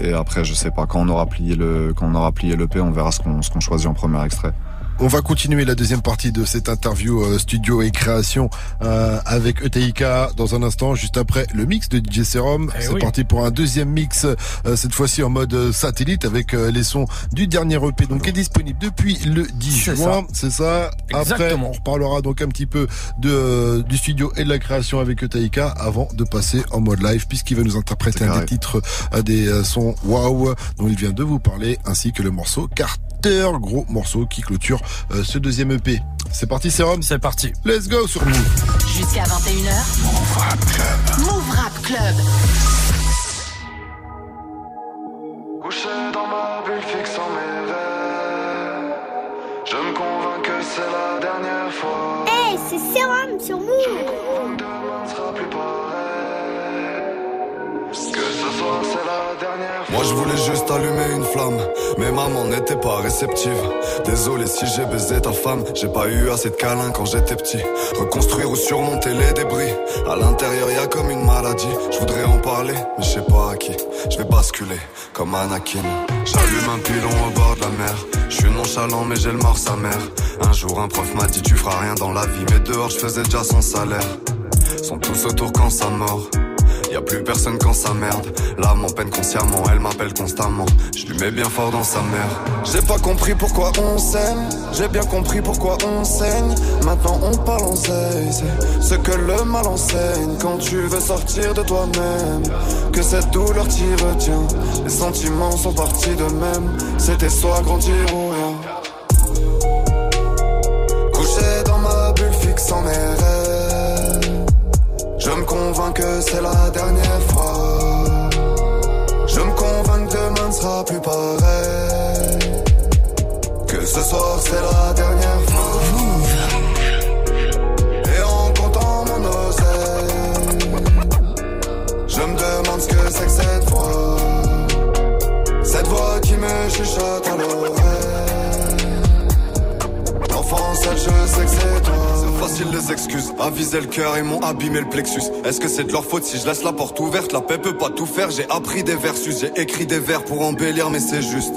et après je sais pas quand on aura plié le quand on aura plié l'EP, on verra ce qu'on ce qu'on choisit en premier extrait. On va continuer la deuxième partie de cette interview euh, studio et création euh, avec ETIK dans un instant, juste après le mix de DJ Serum. Eh C'est parti pour un deuxième mix, euh, cette fois-ci en mode satellite avec les sons du dernier EP, donc qui est disponible depuis le 10 juin. C'est ça. Après, on reparlera donc un petit peu de du studio et de la création avec ETIK avant de passer en mode live, puisqu'il va nous interpréter un des titres, des sons wow dont il vient de vous parler, ainsi que le morceau Carte gros morceau qui clôture euh, ce deuxième EP. C'est parti, Serum C'est parti. Let's go sur nous. Jusqu'à 21h. Move Rap Club. Move Rap Club. Moi je voulais juste allumer une flamme, mais maman n'était pas réceptive. Désolé si j'ai baisé ta femme, j'ai pas eu assez de câlins quand j'étais petit. Reconstruire ou surmonter les débris, à l'intérieur y a comme une maladie. Je voudrais en parler, mais je sais pas à qui. Je vais basculer comme Anakin. J'allume un pilon au bord de la mer. Je suis nonchalant mais j'ai le mort sa mère. Un jour un prof m'a dit tu feras rien dans la vie, mais dehors je faisais déjà son salaire. Sont tous autour quand ça mort. Y a plus personne quand ça merde. L'âme en peine consciemment, elle m'appelle constamment. Je lui mets bien fort dans sa mère. J'ai pas compris pourquoi on s'aime. J'ai bien compris pourquoi on saigne. Maintenant on parle en ce que le mal enseigne. Quand tu veux sortir de toi-même, que cette douleur t'y retient. Les sentiments sont partis de même. C'était soit grandir ou rien. Couché dans ma bulle fixant mes rêves. Je me convainc que c'est la dernière fois. Je me convainc que demain ne sera plus pareil. Que ce soir c'est la dernière fois. Et en comptant mon oseille, je me demande ce que c'est que cette voix. Cette voix qui me chuchote à l'oreille. L'enfant seul, je sais que c'est toi facile les excuses. Aviser le cœur et m'ont abîmé le plexus. Est-ce que c'est de leur faute si je laisse la porte ouverte? La paix peut pas tout faire. J'ai appris des versus, j'ai écrit des vers pour embellir, mais c'est juste.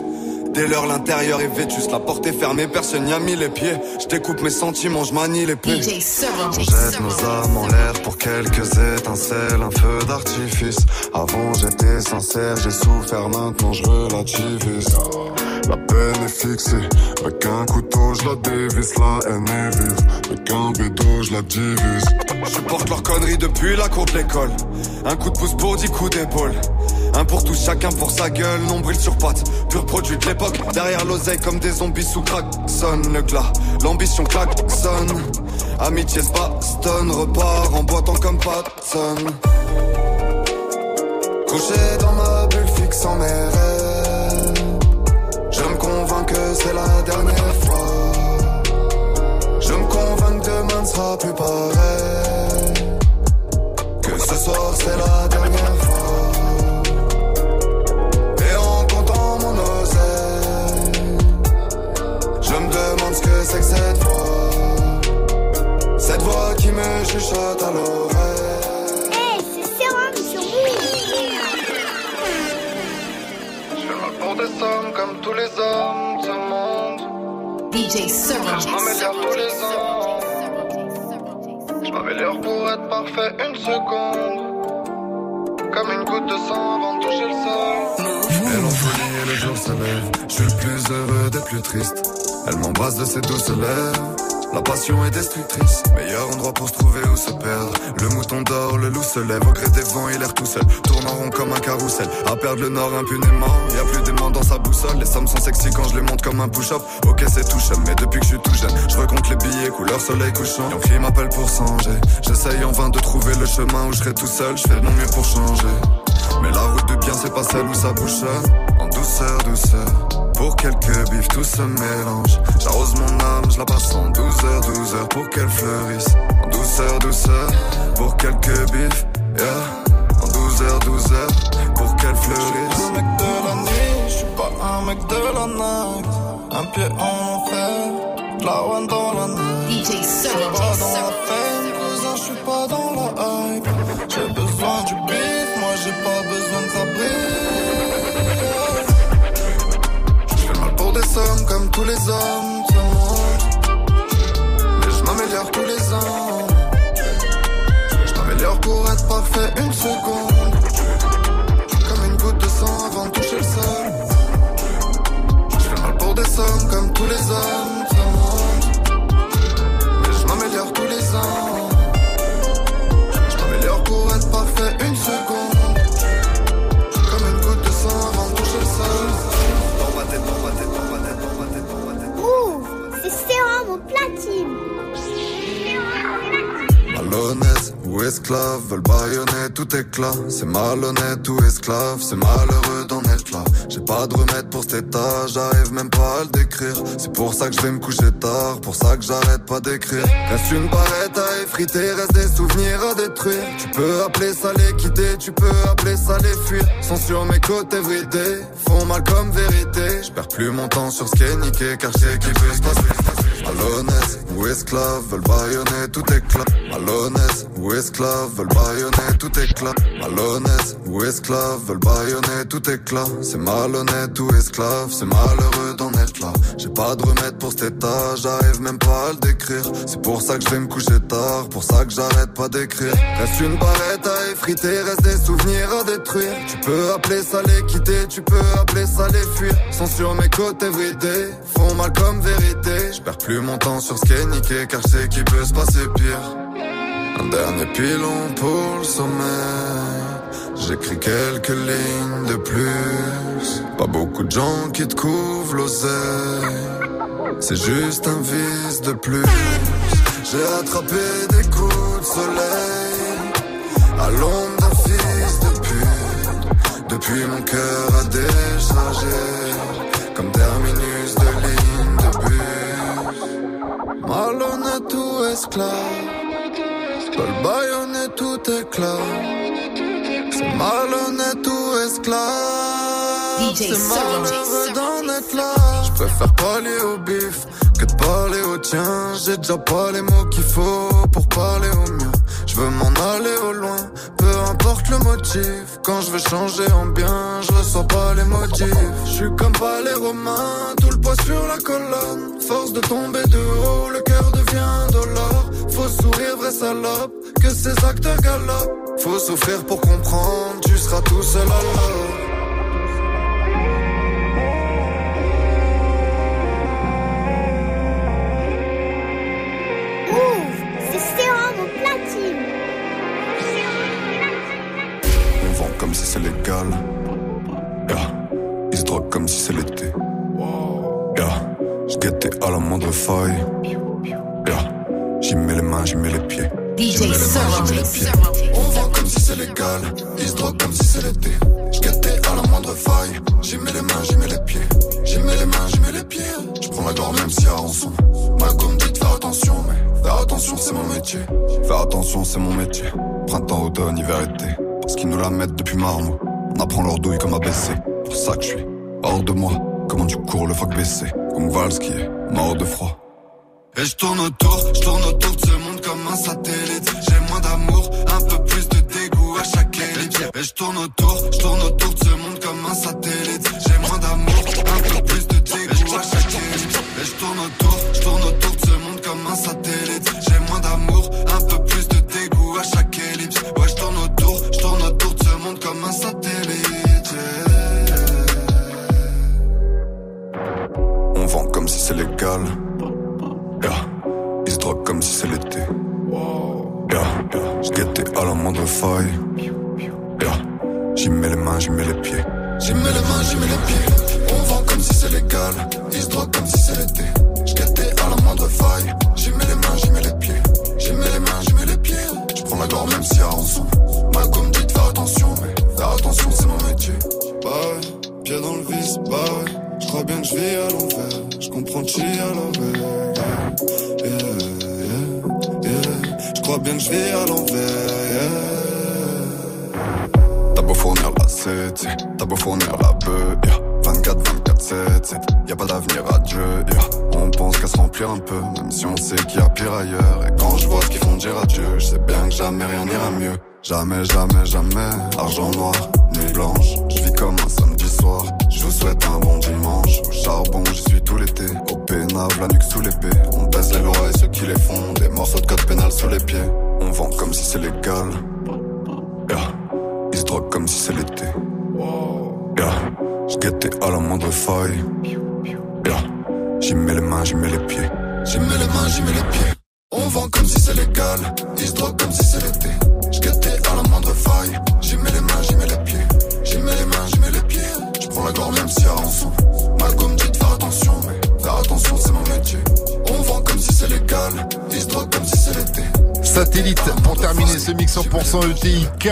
Dès l'heure, l'intérieur est vétuste, la porte est fermée, personne n'y a mis les pieds. Je découpe mes sentiments, je manie les pieds. On jette nos âmes en l'air pour quelques étincelles, un feu d'artifice. Avant j'étais sincère, j'ai souffert, maintenant je relativise. La peine est fixée, avec un couteau je la dévisse, la haine est vive, avec un bédo je la divise. Je porte leur connerie depuis la cour de l'école, un coup de pouce pour dix coups d'épaule. Un pour tous, chacun pour sa gueule, nombril sur patte, pur produit de l'époque. Derrière l'oseille comme des zombies sous crack, sonne le glas, l'ambition sonne Amitié se bastonne, repart en boitant comme Patson. Couché dans ma bulle fixant mes rêves, dernière fois. Je me convainc que demain ne sera plus pareil. Que ce soir c'est la dernière fois. Et en comptant mon oseille, je me demande ce que c'est que cette voix. Cette voix qui me chuchote à l'oreille. des sommes comme tous les hommes ans. Je m'améliore pour être parfait une seconde. Comme une goutte de sang avant de toucher le sol. Elle en folie et le jour se lève. Je suis le plus heureux des plus tristes. Elle m'embrasse de ses douces lèvres. La passion est destructrice. Meilleur endroit pour se trouver ou se perdre. Le mouton dort, le loup se lève. Au gré des vents, il erre tout seul. Tourne en rond comme un carrousel. À perdre le nord impunément. Y a plus d'aimants dans sa boussole. Les sommes sont sexy quand je les monte comme un push-up. Ok, c'est tout mais depuis que je suis tout jeune, je recompte les billets couleur soleil couchant. qui m'appelle pour changer. J'essaye en vain de trouver le chemin où je serai tout seul. Je fais de mon mieux pour changer. Mais la route de bien, c'est pas celle où ça bouchonne. En douceur, douceur. Pour quelques bifs, tout se mélange. J'arrose mon âme, je la passe en 12 heures, 12 heures pour qu'elle fleurisse. En douceur, douceur, pour quelques bifs, yeah. En 12 heures, 12 heures pour qu'elle fleurisse. un mec de la nuit, je suis pas un mec de la night. Un pied en enfer, de la one dans la nuit. DJ pas dans la fame, cousin, je suis pas dans la hype. J'ai besoin du bif, moi j'ai pas besoin de s'abri. Comme tous les hommes. Mais je m'améliore tous les ans. Je m'améliore pour être parfait une seconde. Comme une goutte de sang avant de toucher le sol. Je fais mal pour des sommes comme tous les hommes platine. Malhonnête ou esclave, veulent baïonner tout éclat. C'est malhonnête ou esclave, c'est malheureux d'en être là. J'ai pas de remède pour cet état, j'arrive même pas à le décrire. C'est pour ça que je vais me coucher tard, pour ça que j'arrête pas d'écrire. Reste une barrette à effriter, reste des souvenirs à détruire. Tu peux appeler ça les quitter, tu peux appeler ça les fuir. Sont sur mes côtes everyday, font mal comme vérité. Je perds plus mon temps sur ce qui est niqué, car je sais qu'il peut se passer. Malhonnête ou esclave, veulent baïonner tout éclat. Malhonnête ou esclave, veulent baïonner tout éclat. Malhonnête ou esclave, veulent baïonner tout éclat. C'est malhonnête ou esclave, c'est malheureux d'en être là. J'ai pas de remède pour cet état, j'arrive même pas à le décrire. C'est pour ça que je vais me coucher tard, pour ça que j'arrête pas d'écrire. Reste une barrette à effriter, reste des souvenirs à détruire. Tu peux appeler ça les quitter, tu peux appeler ça les fuir. Sont sur mes côtes everyday, font mal comme vérité. Plus mon temps sur ce qui est niqué, car je sais qu'il peut se passer pire. Un dernier pilon pour le sommeil. J'écris quelques lignes de plus. Pas beaucoup de gens qui te couvrent l'oseille. C'est juste un vice de plus. J'ai attrapé des coups de soleil. À l'ombre d'un fils de pute. Depuis mon cœur a déchargé. Malhonnête ou esclave. Veulent baïonner tout éclat. C'est malhonnête ou esclave. C'est malheureux d'en être là. Je préfère parler au bif que de parler au tien. J'ai déjà pas les mots qu'il faut pour parler au mien. Je veux m'en aller au loin, peu importe le motif. Quand je veux changer en bien, je ressens pas les motifs. Je suis comme pas les romains, tout le poids sur la colonne. Force de tomber de haut, le cœur devient dolore. Faut sourire, vrai salope, que ces acteurs galopent. Faut souffrir pour comprendre, tu seras tout seul. Move, si légal. Yeah. Ils se droguent comme si c'est l'été. Yeah. Je guettais à la moindre faille. Yeah. J'y mets les mains, j'y mets les pieds. DJ mets les mains, Sarah. j'y mets les pieds. On vend comme si c'est légal. Ils se droguent comme si c'est l'été. Je guettais à la moindre faille. J'y mets les mains, j'y mets les pieds. J'y mets les mains, j'y mets les pieds. Je prends la gloire même y a rançon. Ma gomme dit de faire attention, mais faire attention c'est mon métier. Faire attention c'est mon métier. Printemps, automne, hiver, été. Parce qu'ils nous la mettent depuis marmot. On apprend leur douille comme à baisser. Pour ça que je suis hors de moi. Comment tu cours le fuck baissé. Comme qui est mort de froid. Et je tourne autour, je tourne autour de ce monde comme un satellite. J'ai moins d'amour, un peu plus de dégoût à chaque élite. Et je tourne autour, je tourne autour de ce monde comme un satellite. J'ai moins d'amour, un peu plus de dégoût à chaque élite. Et je tourne autour, un satellite. J'ai moins d'amour, c'est légal. Yeah. Ils se droguent comme si c'est l'été. Yeah, à la moindre faille. Yeah. J'y mets les mains, j'y mets les pieds. J'y mets les mains, j'y mets les pieds. On vend comme si c'est légal. Ils se droguent comme si c'est l'été. J'guettais à la moindre faille. J'y mets les mains, j'y mets les pieds. J'y mets les mains, j'y mets les pieds. J'prends la gorge même y a rançon. Malcolm dit de faire attention, mais faire attention c'est mon métier. Ouais, pied dans le vice, bah J'crois bien que je vis à l'envers. J'comprends chi à l'envers. Yeah, yeah, yeah. J'crois bien que je vis à l'envers. T'as beau fournir la 7, t'as beau fournir la beuh, yeah. 24, 24, 7, 7. Y a pas d'avenir à Dieu. On pense qu'à se remplir un peu, même si on sait qu'il y a pire ailleurs. Et quand je vois ce qu'ils font dire adieu, je sais bien que jamais rien n'ira mieux. Jamais, jamais, jamais. Argent noir, nuit blanche. Je vis comme un samedi soir. Je vous souhaite un On baisse les lois et ceux qui les font. Des morceaux de code pénal sous les pieds. On vend comme si c'est légal. Yeah. Ils se droguent comme si c'est l'été. Yeah. J'guettais à la moindre faille. Yeah. J'y mets les mains, j'y mets les pieds. J'y mets les mains, j'y mets les pieds. On vend comme si c'est légal. Ils se droguent comme si c'est l'été. J'guettais à la moindre faille. J'y mets les mains, j'y mets les pieds. J'y mets les mains, j'y mets les pieds. J'prends la gorge même s'il y a rançon. Malcolm dit de faire attention, mais faire attention c'est mon métier. On vend comme si c'est légal. Ils se droguent comme si c'est l'été. Satellite pour terminer ce mix 100% ETIK.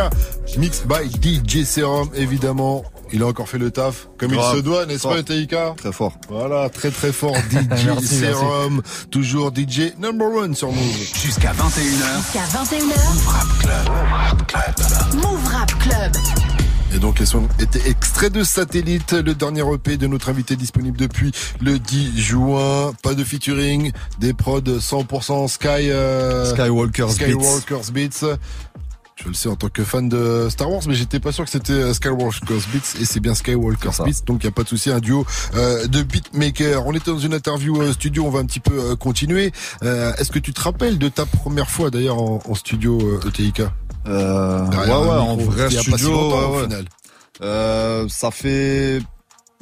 Mix by DJ Serum, évidemment. Il a encore fait le taf, comme Grave. il se doit, n'est-ce pas, ETIK Très fort. Voilà, très très fort, DJ Merci, Serum. Toujours DJ number one sur Move. Jusqu'à 21h. Jusqu'à 21h. Move Rap Club. Et donc les sons étaient extraits de Satellite, le dernier EP de notre invité disponible depuis le 10 juin. Pas de featuring, des prods 100% Sky, euh, Skywalker's Beats. Skywalker's Beats. Je le sais en tant que fan de Star Wars, mais j'étais pas sûr que c'était euh, Skywalker's Beats et c'est bien Skywalker's. Beats, donc il y a pas de souci, un duo euh, de beatmakers. On était dans une interview euh, studio, on va un petit peu euh, continuer. Euh, Est-ce que tu te rappelles de ta première fois d'ailleurs en, en studio ETIK Euh, ouais, Derrière ouais, en micro, vrai pas si studio, longtemps, ouais, au ouais. final. Euh, ça fait,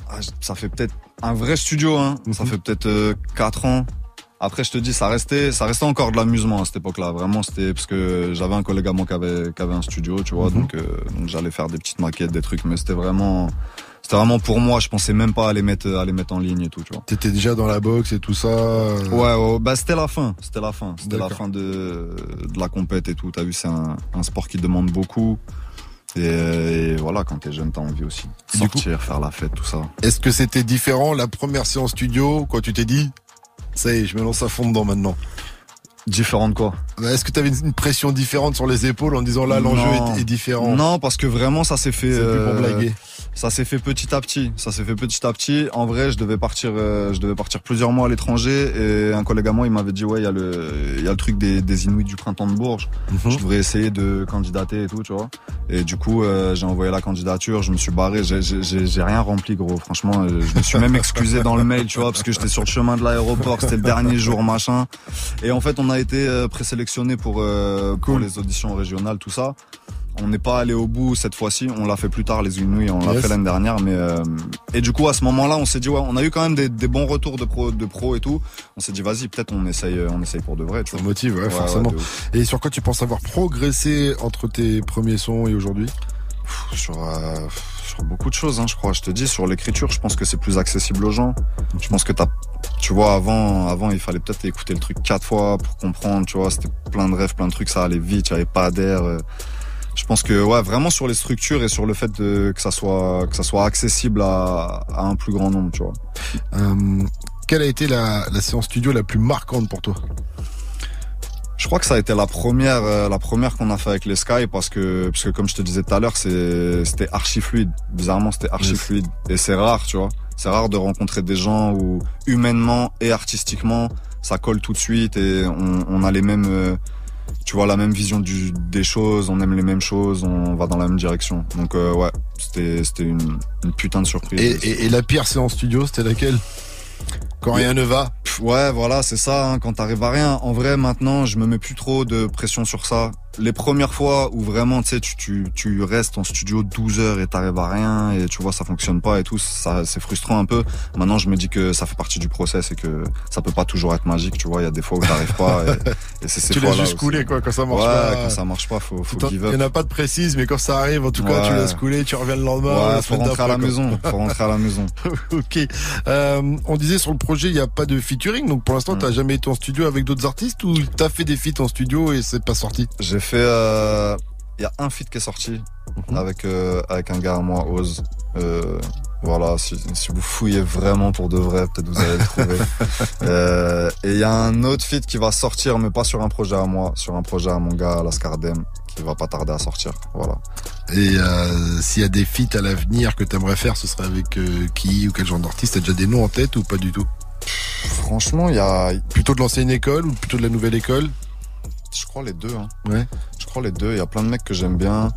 ah, ça fait peut-être un vrai studio, hein. Ça Mhm. fait peut-être euh, quatre ans. Après, je te dis, ça restait, ça restait encore de l'amusement à cette époque-là. Vraiment, c'était parce que j'avais un collègue à moi qui avait, qui avait un studio, tu vois. Mhm. Donc, euh, donc j'allais faire des petites maquettes, des trucs, mais c'était vraiment, c'était vraiment pour moi. Je pensais même pas à les mettre, à les mettre en ligne et tout, tu vois. T'étais déjà dans la boxe et tout ça. euh, Ouais, ouais, bah c'était la fin, c'était la fin, c'était la fin de, de la compète et tout. T'as vu, c'est un, un sport qui demande beaucoup. Et, et voilà, quand t'es jeune, t'as envie aussi de coup- sortir, faire la fête, tout ça. Est-ce que c'était différent la première séance studio quand tu t'es dit ça y est, je me lance à fond dedans maintenant? Différent de quoi? Bah, Est-ce que tu avais une pression différente sur les épaules en disant là l'enjeu est, est différent? Non, parce que vraiment, ça s'est fait. C'est plus pour euh, blaguer. Ça s'est fait petit à petit. Ça s'est fait petit à petit. En vrai, je devais partir, euh, je devais partir plusieurs mois à l'étranger et un collègue à moi, il m'avait dit ouais, il y a le, il y a le truc des, des Inuits du printemps de Bourges. Mhm. Je devrais essayer de candidater et tout, tu vois. Et du coup, euh, j'ai envoyé la candidature. Je me suis barré. J'ai- rien rempli, gros. Franchement, euh, je me suis même excusé dans le mail, tu vois, parce que j'étais sur le chemin de l'aéroport. C'était le dernier jour, machin. Et en fait, on a été euh, présélectionné pour euh, pour les auditions régionales, tout ça. On n'est pas allé au bout cette fois-ci. On l'a fait plus tard, les Inuits. On l'a Yes. fait l'année dernière, mais euh, et du coup, à ce moment-là, on s'est dit ouais, on a eu quand même des, des bons retours de pro, de pro et tout. On s'est dit vas-y, peut-être on essaye, on essaye pour de vrai. Tu Ça motive, ouais, Ouais, forcément. et sur quoi tu penses avoir progressé entre tes premiers sons et aujourd'hui? Sur, euh, sur beaucoup de choses, hein, je crois. Je te dis, sur l'écriture, je pense que c'est plus accessible aux gens. Je pense que t'as, tu vois, avant, avant, il fallait peut-être écouter le truc quatre fois pour comprendre, tu vois, c'était plein de rêves, plein de trucs, ça allait vite, il y avait pas d'air. euh. Je pense que, ouais, vraiment sur les structures et sur le fait de, que ça soit, que ça soit accessible à, à un plus grand nombre, tu vois. Euh, Quelle a été la, la séance studio la plus marquante pour toi? Je crois que ça a été la première, euh, la première qu'on a fait avec les Sky parce que, parce que comme je te disais tout à l'heure, c'est, c'était archi fluide. Bizarrement, c'était archi fluide. Et c'est rare, tu vois. C'est rare de rencontrer des gens où, humainement et artistiquement, ça colle tout de suite et on, on a les mêmes, euh, tu vois, la même vision du, des choses, on aime les mêmes choses, on va dans la même direction. Donc, euh, ouais, c'était, c'était une, une putain de surprise. et, et, et la pire séance studio, c'était laquelle? Quand rien ne va? Ouais, voilà, c'est ça. Hein, quand t'arrives à rien, en vrai, maintenant, je me mets plus trop de pression sur ça. Les premières fois où vraiment, tu sais, tu, tu, restes en studio 12 heures et t'arrives à rien et tu vois, ça fonctionne pas et tout, ça, c'est frustrant un peu. Maintenant, je me dis que ça fait partie du process et que ça peut pas toujours être magique, tu vois. Il y a des fois où t'arrives pas et, et c'est ces Tu laisses juste couler, quoi, quand ça marche ouais, pas. quand ça marche pas, faut, faut give Il up. y en a pas de précise, mais quand ça arrive, en tout cas, tu laisses couler, tu reviens le lendemain. Ouais, la faut rentrer à la maison. Faut rentrer à la maison. ok. Euh, on disait sur le projet, il n'y a pas de featuring, donc pour l'instant, Mm. t'as jamais été en studio avec d'autres artistes ou t'as fait des feats en studio et c'est pas sorti? Fait. euh, Il y a un feat qui est sorti Mhm. avec euh, avec un gars à moi, Oz. Euh, voilà, si, si vous fouillez vraiment pour de vrai, peut-être vous allez le trouver. Euh, et il y a un autre feat qui va sortir, mais pas sur un projet à moi, sur un projet à mon gars, Lascardem, qui va pas tarder à sortir. Voilà. Et euh, s'il y a des feats à l'avenir que t'aimerais faire, ce serait avec euh, qui ou quel genre d'artiste? T'as déjà des noms en tête ou pas du tout? Franchement, il y a. Plutôt de l'ancienne école ou plutôt de la nouvelle école? Je crois les deux. Hein. Ouais. Je crois les deux. Il y a plein de mecs que j'aime bien.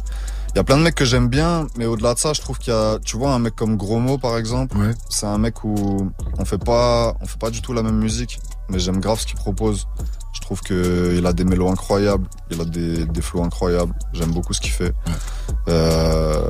Il y a plein de mecs que j'aime bien, mais au-delà de ça, je trouve qu'il y a, tu vois, un mec comme Gromo par exemple. Ouais. C'est un mec où on fait pas, on fait pas du tout la même musique, mais j'aime grave ce qu'il propose. Je trouve que il a des mélos incroyables, il a des, des flows incroyables. J'aime beaucoup ce qu'il fait. Euh,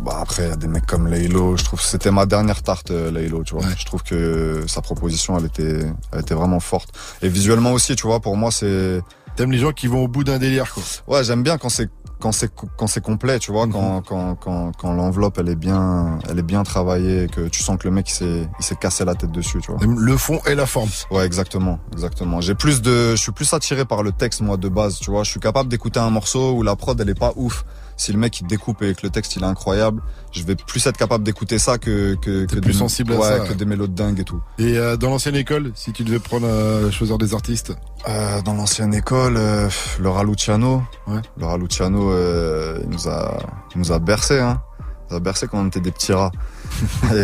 bah après, il y a des mecs comme Laylo. Je trouve que c'était ma dernière tarte, euh, Laylo, tu vois. Je trouve que sa proposition, elle était, elle était vraiment forte. Et visuellement aussi, tu vois, pour moi, c'est. T'aimes les gens qui vont au bout d'un délire, quoi. Ouais, j'aime bien quand c'est quand c'est quand c'est complet, tu vois, quand quand quand quand l'enveloppe elle est bien elle est bien travaillée, et que tu sens que le mec il s'est il s'est cassé la tête dessus, tu vois. Le fond et la forme. Ouais, exactement, exactement. J'ai plus de, je suis plus attiré par le texte moi de base, tu vois. Je suis capable d'écouter un morceau où la prod elle est pas ouf. Si le mec il découpe et que le texte il est incroyable, je vais plus être capable d'écouter ça que que, que plus des- sensible à ouais, ça, que ouais. des mélos de dingue et tout. Et euh, dans l'ancienne école, si tu devais prendre euh, choisir des artistes? Euh, dans l'ancienne école, euh, Ouais. le Raluciano, euh, il nous a, il nous a bercé, hein. Il nous a bercé quand on était des petits rats. et,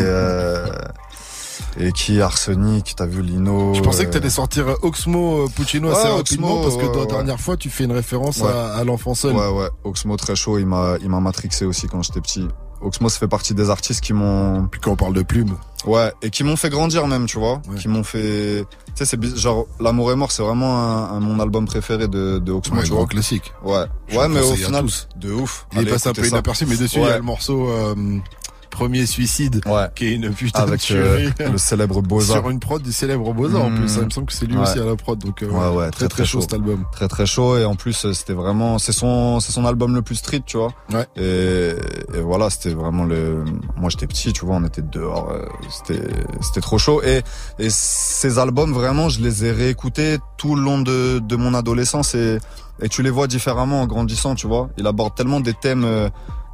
et qui Arsenic, t'as vu Lino. Je pensais que euh, t'allais sortir euh, Oxmo euh, Puccino assez Ouais, rapidement Oxmo, parce que la dernière fois tu fais une référence Ouais. à, à l'enfant seul. Ouais, ouais. Oxmo très chaud, il m'a, il m'a matrixé aussi quand j'étais petit. Oxmo, ça fait partie des artistes qui m'ont. Puis quand on parle de plume. Ouais, et qui m'ont fait grandir même, tu vois. Ouais. Qui m'ont fait. Tu sais, c'est genre l'amour est mort, c'est vraiment un, un- mon album préféré de, de Oxmo, Ouais, tu vois. classique. Ouais, Je ouais, mais au final, tous. de ouf. Il est Allez, passé un peu inaperçu, mais dessus il y a le morceau euh, Premier Suicide, Ouais. qui est une putain Avec de tuerie. euh, le célèbre Boza. Sur une prod du célèbre Boza en Mmh. plus. Ça, il me semble que c'est lui Ouais. aussi à la prod. Donc, euh, Ouais, ouais, très, très chaud cet album. Très très chaud et en plus euh, c'était vraiment c'est son c'est son album le plus street tu vois Ouais. et, et voilà c'était vraiment le moi j'étais petit tu vois on était dehors euh, c'était c'était trop chaud et et ces albums vraiment je les ai réécoutés tout le long de de mon adolescence et et tu les vois différemment en grandissant tu vois il aborde tellement des thèmes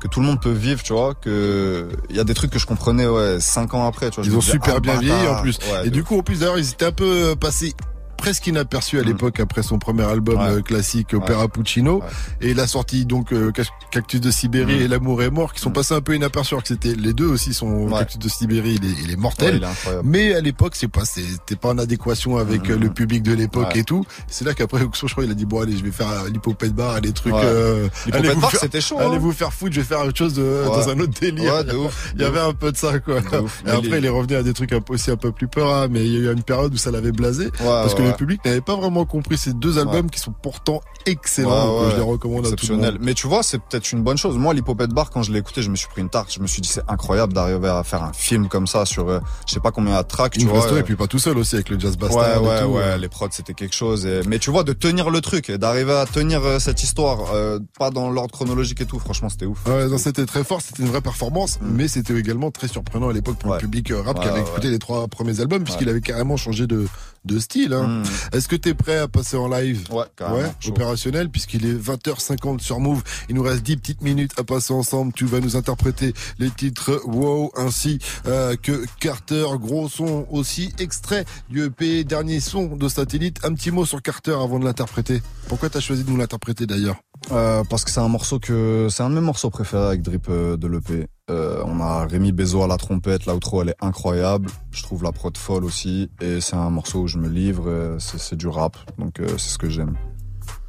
que tout le monde peut vivre, tu vois, que il y a des trucs que je comprenais ouais cinq ans après, tu vois. Ils ont super ah, bien bâtard. vieilli en plus. Ouais, Et de du coup, en plus d'ailleurs, ils étaient un peu euh, passés presque inaperçus à Mm. l'époque après son premier album Ouais. euh, classique Opéra Puccino Ouais. et la sortie donc euh, Cac- Cactus de Sibérie Mm. et L'amour est mort qui sont Mm. passés un peu inaperçus alors que c'était les deux aussi sont Ouais. Cactus de Sibérie il est, il est ouais, mortel il est mais à l'époque c'est pas c'était pas en adéquation avec euh, le public de l'époque Ouais. et tout c'est là qu'après Oxo je crois il a dit bon allez je vais faire euh, l'hypopète bar les trucs Ouais. euh, allez vous Bar, faire- c'était chaud. allez hein. vous faire foutre je vais faire autre chose de, Ouais. dans un autre délire Ouais, de ouf. il y avait un peu de ça quoi De et après il est revenu à des trucs aussi un peu plus peur hein, mais il y a eu une période où ça l'avait blasé Ouais, parce que ouais, le ouais. public n'avait pas vraiment compris ces deux albums qui sont pourtant excellents Ouais, donc, euh, ouais. je les recommande à tout le exceptionnel. monde Mais tu vois, c'est peut-être une bonne chose. Moi, l'Hippopète Bar, quand je l'ai écouté, je me suis pris une tarte. Je me suis dit, c'est incroyable d'arriver à faire un film comme ça sur, euh, je sais pas combien de tracks, tu Une vois. story, euh, et puis pas tout seul aussi avec le jazz Ouais, bastard ouais, et tout, ouais, euh. les prods c'était quelque chose. Et... Mais tu vois, de tenir le truc, et d'arriver à tenir cette histoire, euh, pas dans l'ordre chronologique et tout, franchement, c'était ouf. Ouais, non, c'était très fort, c'était une vraie performance, mais c'était également très surprenant à l'époque pour Mm. Ouais. le public rap qui Ouais, avait ouais, écouté les trois premiers albums, puisqu'il Ouais. avait carrément changé de, de style. Hein. Mmh. Est-ce que t'es prêt à passer en live? Ouais, carrément. Ouais, opérationnel, puisqu'il est 20h50 sur Move. Il nous reste 10 petites minutes à passer ensemble. Tu vas nous interpréter les titres Wow, ainsi euh, que Carter, gros son aussi, extrait du EP, dernier son de Satellite. Un petit mot sur Carter avant de l'interpréter. Pourquoi t'as choisi de nous l'interpréter d'ailleurs? Euh, parce que c'est un morceau que c'est un de mes morceaux préférés avec Drip euh, de l'EP. Euh, on a Rémi Bezo à la trompette, l'outro elle est incroyable. Je trouve la prod folle aussi et c'est un morceau où je me livre. euh, C'est du rap, donc euh, c'est ce que j'aime.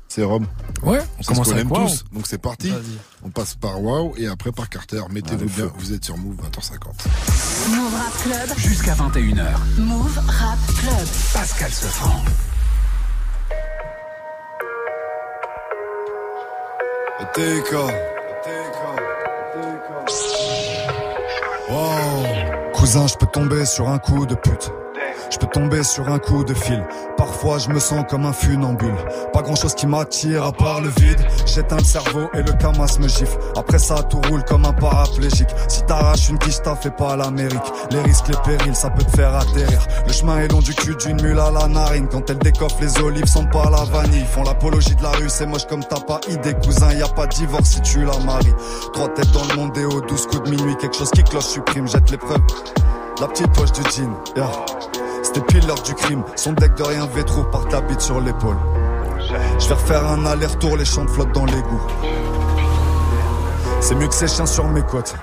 C'est Rome. Ouais, on commence aime Wow. tous. Donc c'est parti. On passe par Wow et après par Carter. Mettez-vous Allez, bien. Vous êtes sur Move 20h50. Move Rap Club. Jusqu'à 21h. Move Rap Club. Pascal Sefranc. TK. Wow. Cousin, je peux tomber sur un coup de pute. Je peux tomber sur un coup de fil. Parfois, je me sens comme un funambule. Pas grand chose qui m'attire à part le vide. J'éteins le cerveau et le camas me gifle. Après ça, tout roule comme un paraplégique. Si t'arraches une quiche, t'as fait pas l'Amérique. Les risques, les périls, ça peut te faire atterrir. Le chemin est long du cul d'une mule à la narine. Quand elle décoffre, les olives sentent pas la vanille. Font l'apologie de la rue, c'est moche comme t'as pas idée, cousin. Y a pas divorce si tu la maries. Trois têtes dans le monde et aux douze coups de minuit. Quelque chose qui cloche supprime, jette l'épreuve. La petite poche du jean, yeah. Pile l'heure du crime. Son deck de rien vétrou par ta bite sur l'épaule. Je vais refaire un aller-retour, les champs de flotte dans l'égout. C'est mieux que ces chiens sur mes côtes.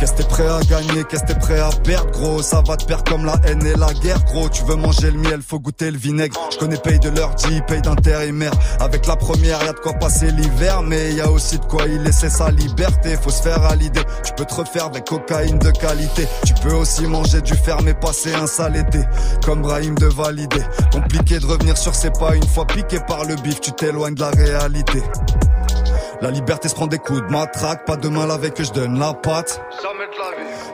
Qu'est-ce que t'es prêt à gagner, qu'est-ce que t'es prêt à perdre, gros? Ça va te perdre comme la haine et la guerre, gros. Tu veux manger le miel, faut goûter le vinaigre. Je connais paye de leur dit, paye d'intérimaire Avec la première, y a de quoi passer l'hiver Mais y a aussi de quoi y laisser sa liberté. Faut se faire à l'idée, tu peux te refaire avec cocaïne de qualité. Tu peux aussi manger du fer mais passer un sale été Comme Brahim de valider. Compliqué de revenir sur ses pas Une fois piqué par le bif, tu t'éloignes de la réalité la liberté se prend des coups de matraque, pas de mal avec que je donne la patte.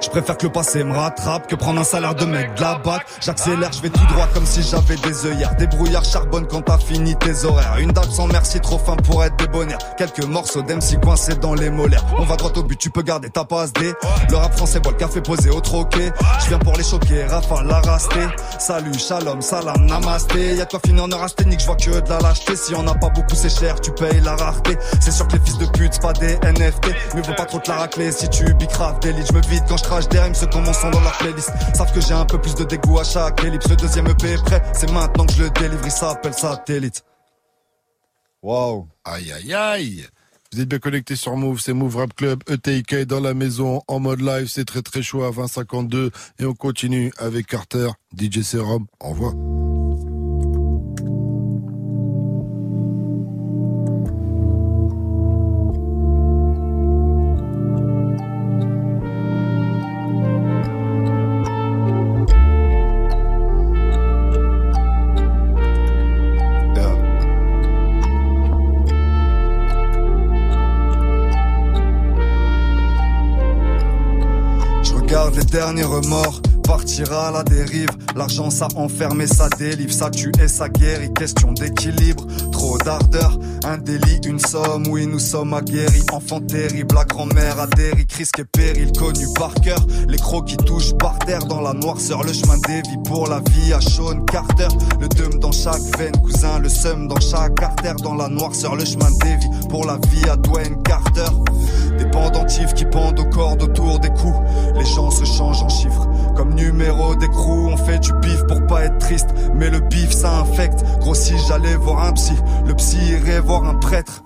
Je préfère que le passé me rattrape que prendre un salaire de mec de la bac. J'accélère, je vais tout droit comme si j'avais des œillères. Débrouillard charbonne quand t'as fini tes horaires. Une date sans merci, trop fin pour être débonnaire. Quelques morceaux d'MC coincés dans les molaires. On va droit au but, tu peux garder ta passe D. Le rap français boit le café posé au troquet. Je viens pour les choquer, Rafale la rasté. Salut, shalom, salam, namasté. Y'a toi finir en neurasthénique, je vois que de la lâcheté. Si on a pas beaucoup, c'est cher, tu payes la rareté. C'est sûr que les fils de pute, pas des NFT. Mais faut pas trop te la racler si tu bicraves d'élite. Je me vide quand je crache des rimes, qui sont dans leur playlist. Savent que j'ai un peu plus de dégoût à chaque ellipse. Le deuxième EP est prêt, c'est maintenant que je le délivre. Il s'appelle satellite. Wow. Aïe aïe aïe. Vous êtes bien connectés sur Move, c'est Move Rap Club, ETIK dans la maison, en mode live, c'est très très chaud à 2052 et on continue avec Carter, DJ Serum, au derniers remords partir à la dérive. L'argent ça enferme et ça délivre, ça tue et ça guérit. Question d'équilibre, trop d'ardeur, un délit, une somme. Oui, nous sommes aguerris, enfants terribles. La grand-mère a des risques, risques et périls connus par cœur. Les crocs qui touchent par terre dans la noirceur. Le chemin des vies pour la vie à Sean Carter. Le dum dans chaque veine, cousin, le seum dans chaque artère. Dans la noirceur, le chemin des vies pour la vie à Dwayne Carter. Des pendentifs qui pendent aux cordes autour des coups. Les gens se changent en chiffres. Comme numéro d'écrou, on fait du bif pour pas être triste. Mais le bif ça infecte. Gros si j'allais voir un psy, le psy irait voir un prêtre.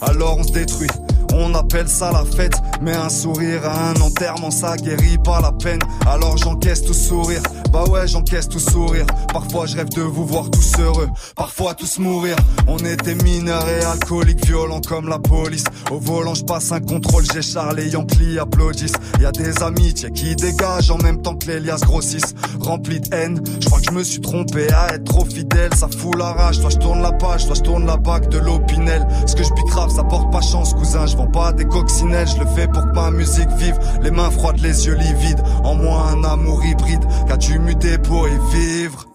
Alors on se détruit. On appelle ça la fête, mais un sourire à un enterrement ça guérit pas la peine. Alors j'encaisse tout sourire, bah ouais j'encaisse tout sourire. Parfois je rêve de vous voir tous heureux, parfois tous mourir. On était mineurs et alcooliques, violents comme la police. Au volant je passe un contrôle, j'ai Charles et Yankee applaudissent. Y a des amitiés qui dégagent en même temps que les liasses grossissent. Remplis de haine, je crois que je me suis trompé à être trop fidèle. Ça fout la rage, toi je tourne la page, toi je tourne la bague de l'opinel. Ce que je bicrave ça porte pas chance cousin, je vends pas des coccinelles, je le fais pour que ma musique vive. Les mains froides, les yeux livides, en moi un amour hybride. Pour y vivre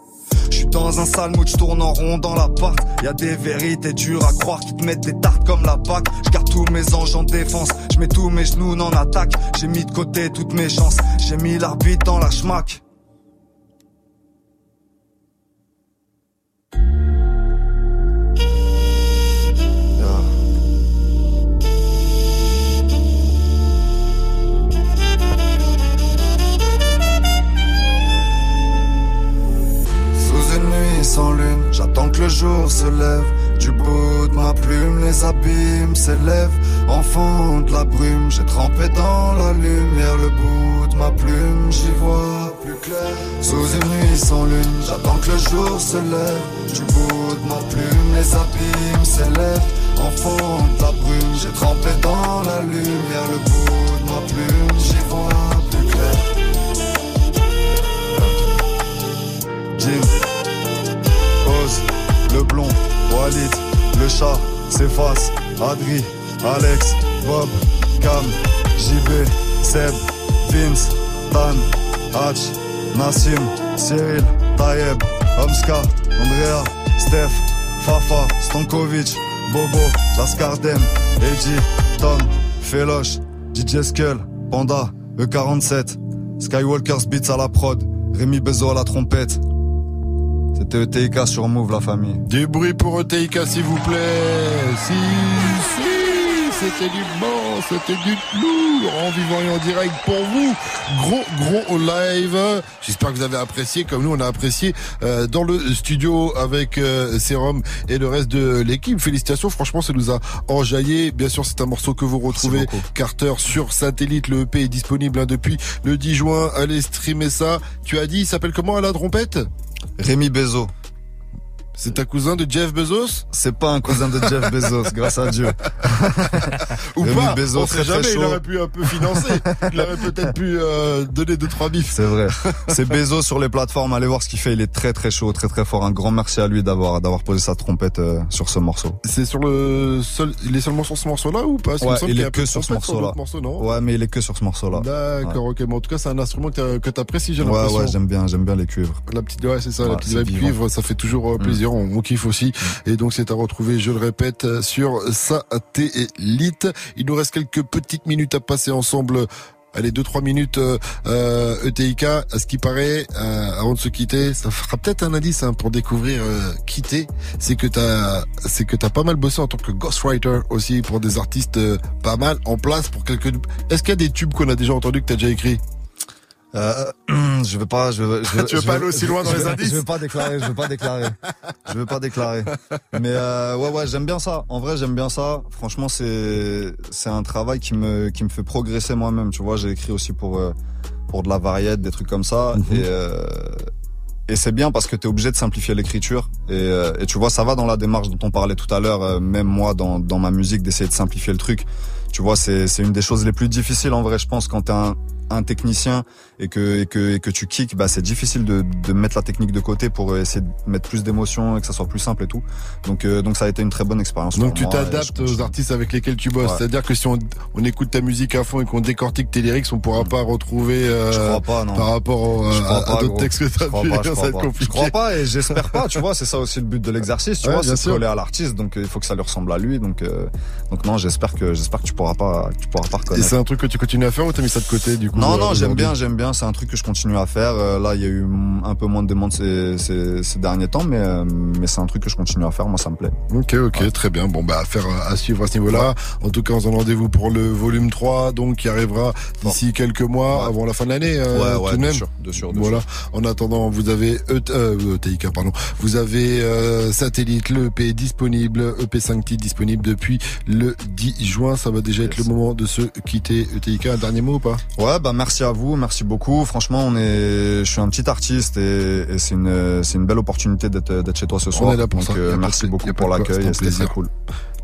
je suis dans un sale mood, je tourne en rond dans l'appart. Y a des vérités dures à croire qui te mettent des tartes comme la PAC. Je garde tous mes anges en défense, je mets tous mes genoux en attaque. J'ai mis de côté toutes mes chances, j'ai mis l'arbitre dans la schmack. Du bout de ma plume, les abîmes s'élèvent. Enfant de la brume, j'ai trempé dans la lumière. Le bout de ma plume, j'y vois plus clair. Sous une nuit sans lune, j'attends que le jour se lève. Du bout de ma plume, mes abîmes s'élèvent en fond de la brume. J'ai trempé dans la lumière le bout de ma plume. J'y vois plus clair. Le blond, Walid, le chat, s'efface, Adri, Alex, Bob, Cam, JB, Seb, Vince, Dan, Hatch, Nassim, Cyril, Tayeb, Omska, Andrea, Steph, Fafa, Stankovic, Bobo, Lascardem, Eddie, Tom, Feloche, DJ Skull, Panda, E47, Skywalker's Beats à la prod, Rémi Bezo à la trompette. C'était ETIK sur Move, la famille. Du bruit pour ETIK, s'il vous plaît. Si, si, c'était du bon, c'était du lourd, en vivant et en direct pour vous. Gros, gros live. J'espère que vous avez apprécié, comme nous on a apprécié euh, dans le studio avec euh, Serum et le reste de l'équipe. Félicitations, franchement, ça nous a enjaillé. Bien sûr, c'est un morceau que vous retrouvez, Carter, sur satellite. Le EP est disponible hein, depuis le 10 juin. Allez streamer ça. Tu as dit, il s'appelle comment à la trompette? Rémi Bezo. C'est ta cousin de Jeff Bezos C'est pas un cousin de Jeff Bezos, grâce à Dieu. Ou Rémi pas Bezos, On très, sait très jamais, il aurait pu un peu financer. il aurait peut-être pu euh, donner deux trois bifs. C'est vrai. C'est Bezos sur les plateformes. Allez voir ce qu'il fait. Il est très très chaud, très très fort. Un grand merci à lui d'avoir d'avoir posé sa trompette euh, sur ce morceau. C'est sur le seul, il est seulement sur ce morceau-là ou pas? Ouais, il a est un que sur ce morceau-là. morceau, Ouais, mais il est que sur ce morceau-là. D'accord, ok. Mais en tout cas, c'est un instrument que t'a- que t'apprécies, j'ai Ouais, l'impression. ouais, j'aime bien, j'aime bien les cuivres. La petite, ouais, c'est ça, la Ouais, petite vibe cuivre, ça fait toujours euh, on, kiffe aussi. Et donc, c'est à retrouver, je le répète, euh, sur Satellite. Il nous reste quelques petites minutes à passer ensemble. Allez, deux trois minutes euh, euh, ETIK. À ce qui paraît, euh, avant de se quitter, ça fera peut-être un indice hein, pour découvrir quitter. C'est que t'as, c'est que t'as pas mal bossé en tant que ghostwriter aussi pour des artistes pas mal en place pour quelques. Est-ce qu'il y a des tubes qu'on a déjà entendus que t'as déjà écrit? Euh, je veux pas, je veux, je Tu veux je pas aller aussi loin dans je les indices Je veux pas déclarer, je veux pas déclarer. Je veux pas déclarer. Mais euh, ouais, ouais, j'aime bien ça. En vrai, j'aime bien ça. Franchement, c'est c'est un travail qui me qui me fait progresser moi-même. Tu vois, j'ai écrit aussi pour euh, pour de la variette, des trucs comme ça. Mhm. Et euh, et c'est bien parce que tu es obligé de simplifier l'écriture. Et, euh, et tu vois, ça va dans la démarche dont on parlait tout à l'heure, euh, même moi dans, dans ma musique, d'essayer de simplifier le truc. Tu vois, c'est c'est une des choses les plus difficiles en vrai, je pense, quand t'es un, un technicien et que, et que, et que tu kicks, bah, c'est difficile de, de mettre la technique de côté pour essayer de mettre plus d'émotion et que ça soit plus simple et tout. Donc, euh, donc ça a été une très bonne expérience. Donc pour tu et t'adaptes je aux artistes avec lesquels tu bosses. Ouais. C'est-à-dire que si on, on écoute ta musique à fond et qu'on décortique tes lyrics, on pourra pas retrouver euh, Je crois pas, non. par rapport au- Je à, d'autres textes que Je t'as pu je ça crois va être pas. compliqué. Je crois pas et j'espère pas, tu vois, c'est ça aussi le but de l'exercice, tu Ouais, vois, c'est coller à l'artiste, donc euh, il faut que ça lui ressemble à lui, donc euh, donc non, j'espère que j'espère que tu pourras pas, tu pourras pas Et reconnaître. c'est un truc que tu continues à faire ou t'as mis ça de côté du coup? Non, non, j'aime bien, j'aime bien. C'est un truc que je continue à faire. Euh, là, il y a eu un peu moins de demandes ces, ces, ces derniers temps, mais, euh, mais c'est un truc que je continue à faire. Moi, ça me plaît. Ok, ok, très bien. Bon, bah, affaire à suivre à ce niveau-là. En tout cas, on se rendez-vous pour le volume 3, donc, qui arrivera d'ici quelques mois, avant la fin de l'année, euh, Ouais, ouais, tout de même. sûr, de sûr, de voilà. sûr. En attendant, vous avez E- euh, ETIK, pardon. Vous avez euh, Satellite, le EP disponible, EP5 titres disponible depuis le 10 juin. Ça va déjà être le moment de se quitter. ETIK, un dernier mot ou pas? Ouais, bah merci à vous, merci beaucoup. Franchement, on est, je suis un petit artiste et, et c'est une, c'est une belle opportunité d'être, d'être chez toi ce soir. est là pour Donc, ça. euh, merci beaucoup pour l'accueil. C'était cool.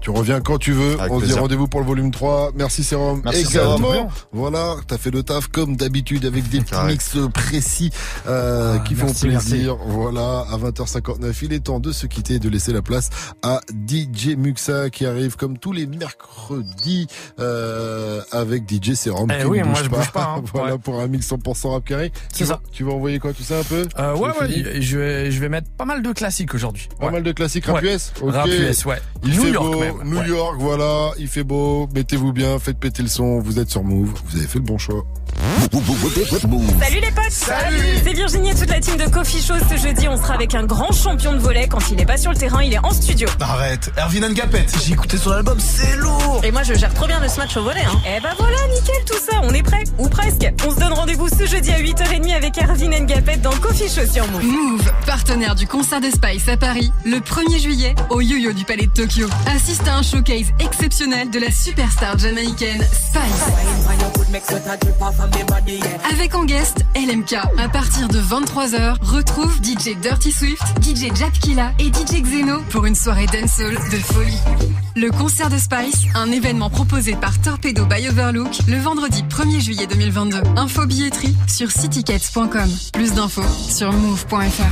Tu reviens quand tu veux. Avec on se dit rendez-vous pour le volume 3. Merci Sérum. Merci, Également, Sérum. voilà, t'as fait le taf comme d'habitude avec des petits mix précis euh, Ah, qui font merci, plaisir. Voilà, à 20h59, il est temps de se quitter et de laisser la place à DJ Muxa qui arrive comme tous les mercredis euh, avec DJ Sérum. Eh oui, moi, je bouge pas, hein. voilà Ouais. pour un mix 100% rap carré. C'est Tu ça. vas- Tu vas envoyer quoi, tu sais un peu? Euh, ouais, ouais, je vais, je vais mettre pas mal de classiques aujourd'hui. Pas Ouais. mal de classiques rap Ouais. US Ok. Rap US, ouais. Il New fait York beau, même, New ouais. York, voilà, il fait beau, mettez-vous bien, faites péter le son, vous êtes sur Move, vous avez fait le bon choix. Salut les potes Salut C'est Virginie et toute la team de Coffee Show ce jeudi. On sera avec un grand champion de volet. Quand il est pas sur le terrain, il est en studio. Arrête, Erwin Ngapet, j'ai écouté son album, c'est lourd Et moi, je gère trop bien le match au volet. Hein. Eh ben voilà, nickel tout ça. On est prêt Ou presque. On se donne rendez-vous ce jeudi à 8h30 avec Erwin Ngapet dans Coffee Show sur Move. Move, partenaire du concert de Spice à Paris, le 1er juillet, au yo-yo du Palais de Tokyo. Assiste à un showcase exceptionnel de la superstar jamaïcaine Spice. Avec en guest LMK. À partir de 23h, retrouve DJ Dirty Swift, DJ Japkilla et DJ Xeno pour une soirée dancehall de folie. Le concert de Spice, un événement proposé par Torpedo by Overlook le vendredi 1er juillet 2022. Info billetterie sur citytickets.com. Plus d'infos sur move.fr.